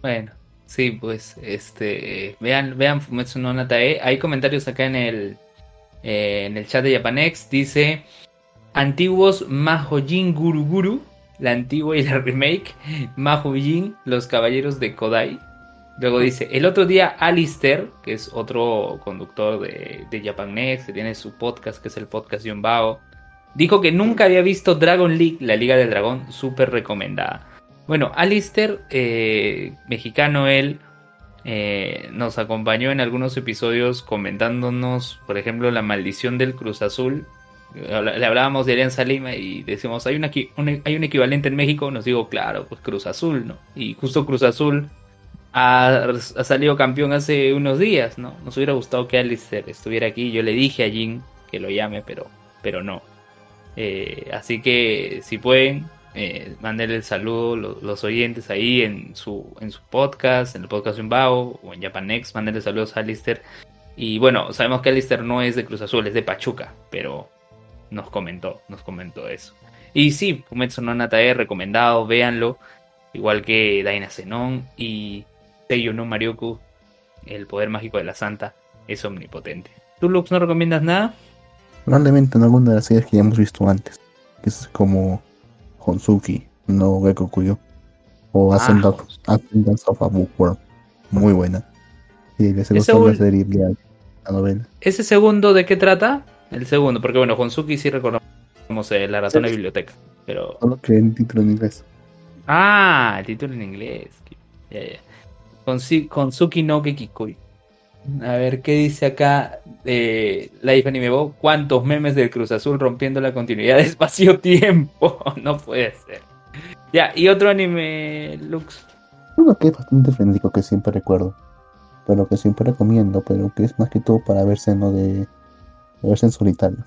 Bueno, sí, pues, este, vean, vean Fumetsu no Natae. Hay comentarios acá en el, eh, en el chat de Japanex. Dice, antiguos Mahojin Guru Guru, la antigua y la remake, Mahojin, los caballeros de Kodai. Luego dice, el otro día Alistair, que es otro conductor de, de Japanex, que tiene su podcast, que es el podcast Yonbao, dijo que nunca había visto Dragon League, la Liga del Dragón, súper recomendada. Bueno, Alistair, eh, mexicano él, eh, nos acompañó en algunos episodios comentándonos, por ejemplo, la maldición del Cruz Azul. Le hablábamos de Alianza Lima y decimos, ¿hay, un, hay un equivalente en México? Nos digo, claro, pues Cruz Azul, ¿no? Y justo Cruz Azul ha, salido campeón hace unos días, ¿no? Nos hubiera gustado que Alistair estuviera aquí. Yo le dije a Jin que lo llame, pero, pero no. Eh, así que si pueden, eh, el saludo lo- los oyentes ahí en su, en su podcast, en el podcast Umbao o en Japanex, mándenle saludos a Alistair. Y bueno, sabemos que Alistair no es de Cruz Azul, es de Pachuca, pero nos comentó, nos comentó eso. Y sí, Fumetsu no Natae, recomendado, véanlo. Igual que Daina Zenon y Seiyo no Marioku, el poder mágico de la santa, es omnipotente. ¿Tú, Lux, no recomiendas nada? Probablemente en alguna de las series que ya hemos visto antes, que es como Honsuki, no Gekokuyo, o Ah, Ascendance Honsuki. Ascendance of a Bookworm, muy buena. Y les Ese gustó la serie, la, la novela. ¿Ese segundo de qué trata? El segundo, porque bueno, Honsuki sí recordamos eh, la ratona Sí. biblioteca, pero... Solo que en título en inglés. Ah, el título en inglés. Ya, Konsuki no Gekikui. A ver, ¿qué dice acá eh, Life Anime Bo? ¿Cuántos memes del Cruz Azul rompiendo la continuidad de espacio-tiempo? no puede ser. Ya, y otro anime, Lux. Uno que es bastante frenético que siempre recuerdo, pero que siempre recomiendo, pero que es más que todo para verse no de, de verse en solitario,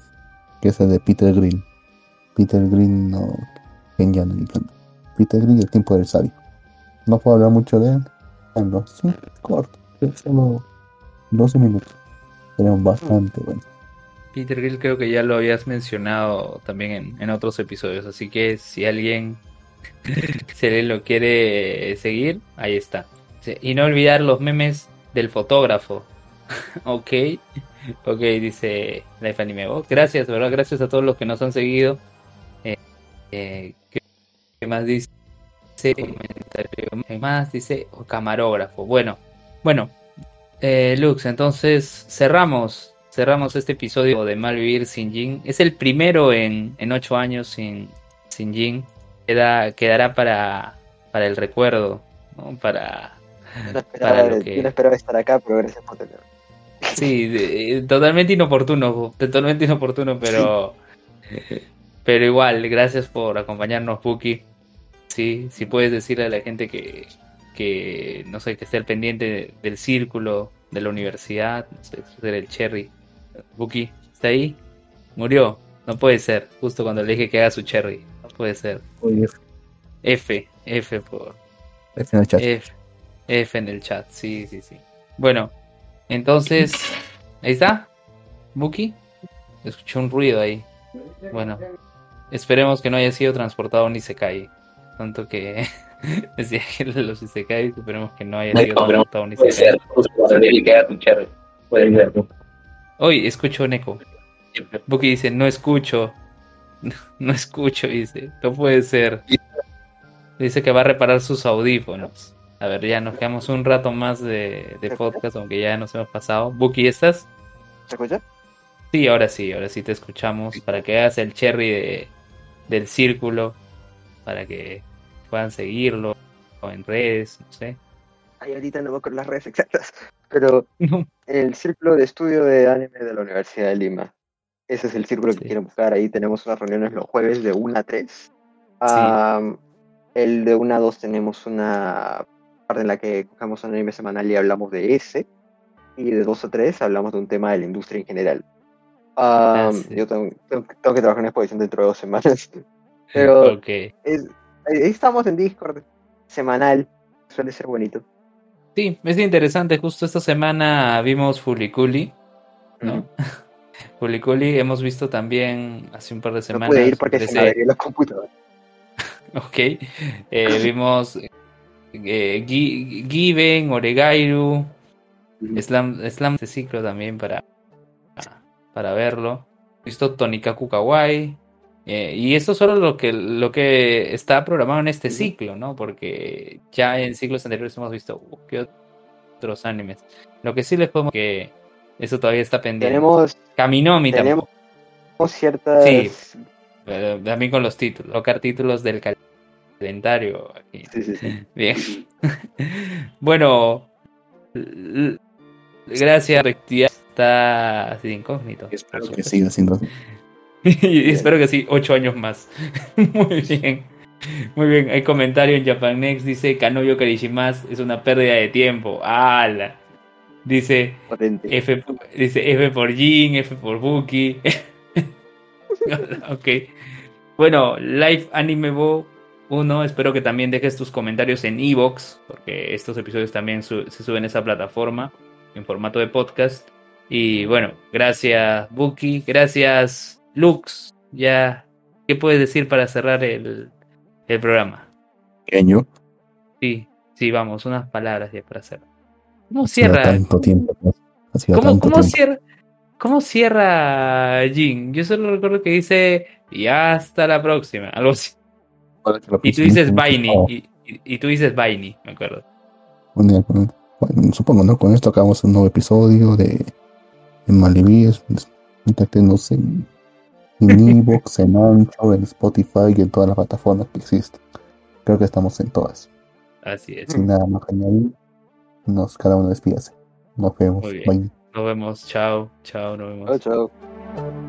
que es el de Peter Green. Peter Green no, genial. Peter Green y el tiempo del sabio. No puedo hablar mucho de él, bueno, es un corto, es solo 12 minutos, pero bastante bueno. Peter Grill creo que ya lo habías mencionado también en, en otros episodios, así que si alguien se le lo quiere seguir, ahí está. Y no olvidar los memes del fotógrafo. ok, ok, dice Life Anime Box. Gracias, ¿verdad? Gracias a todos los que nos han seguido. Eh, eh, ¿qué, más dice? ¿Qué más dice? O camarógrafo. Bueno, bueno, eh, Lux, entonces cerramos. Cerramos este episodio de Malvivir sin Jin. Es el primero en, en ocho años sin, sin Jin queda, quedará para, para el recuerdo, ¿no? Para, Yo para esperaba, lo yo que... no esperaba estar acá, pero gracias por tenerme. Sí, de- totalmente inoportuno, totalmente inoportuno, pero pero igual, gracias por acompañarnos, Puki. Sí, si puedes decirle a la gente que, que no sé, que esté al pendiente del círculo de la universidad, no sé, el cherry. Buki, ¿está ahí? Murió. No puede ser, justo cuando le dije que haga su cherry. No puede ser. F, F por, F en el chat. F, F en el chat, sí, sí, sí. Bueno, entonces, ahí está, Buki. Escuché un ruido ahí. Bueno, esperemos que no haya sido transportado ni se cae. Tanto que decía que los Isekai, esperemos que no haya No, sido pero transportado ni Puede ser. Puede ser. Hoy escucho un eco. Buki dice, no escucho. No escucho, dice. No puede ser. Dice que va a reparar sus audífonos. A ver, ya nos quedamos un rato más de, de podcast, aunque ya nos hemos pasado. Buki, ¿estás? ¿Se escucha? Sí, ahora sí, ahora sí te escuchamos. Para que hagas el cherry de, del círculo. Para que puedan seguirlo o en redes, no sé. Ay, ahorita no me acuerdo las redes exactas, pero el círculo de estudio de anime de la Universidad de Lima. Ese es el círculo que Sí. quiero buscar. Ahí tenemos unas reuniones los jueves de 1 a 3. Am, el de 1 a 2 tenemos una parte en la que cogemos un anime semanal y hablamos de ese. Y de 2 a 3 hablamos de un tema de la industria en general. Am, Ah, sí. Yo tengo, tengo- tengo que trabajar en exposición dentro de dos semanas. Pero Ok. es- ahí ahí estamos en Discord semanal. Suele ser bonito. Sí, es interesante. Justo esta semana vimos Fuliculi, ¿no? Fuliculi hemos visto también hace un par de No semanas. pude ir porque se me la computadora. Ok. Eh, vimos eh, Gi- Given, Oregairu, Slam, Slam este ciclo también para, para verlo. Visto Tonikaku Kawaii. Eh, y esto solo lo que, lo que está programado en este ciclo, ¿no? Porque ya en ciclos anteriores hemos visto uh, ¿qué otros animes. Lo que sí les podemos que eso todavía está pendiente. Tenemos, Kaminomi tenemos tampoco. ciertas. Sí. Eh, también con los títulos. Tocar títulos del cal- calendario. aquí. Sí, sí, sí. Bien. bueno, gracias. Ya está así de incógnito. Espero que siga siendo así. y espero que sí, ocho años más. Muy bien. Muy bien. Hay comentario en Japan Next. Dice Kanoyo Karishimas es una pérdida de tiempo. ¡Hala! Dice Potente. F, dice F por Jin, F por Buki. ok. Bueno, Live Anime Bo 1, espero que también dejes tus comentarios en Evox, porque estos episodios también su- se suben a esa plataforma en formato de podcast. Y bueno, gracias Buki, gracias Lux. Ya, ¿qué puedes decir para cerrar el, el programa? Pequeño. Sí, sí, vamos, unas palabras ya para cerrar. ¿Cómo cierra? tanto tiempo. ¿no? ¿Cómo, tanto cómo tiempo. cierra? ¿Cómo cierra Jin? Yo solo recuerdo que dice y hasta la próxima, algo así. Y tú dices Vaini, Oh, y, y- y tú dices Vaini, me acuerdo. bueno, supongo, ¿no? Con esto acabamos un nuevo episodio de, de Malibíes. Contáctenos en, en Evox, en Ancho, en Spotify y en todas las plataformas que existen. Creo que estamos en todas. Así es. Sin nada más que añadir, nos, cada uno despídase. Nos vemos. Muy bien. Bye. Nos vemos. Chao. Chao. Nos vemos. Chao, chao.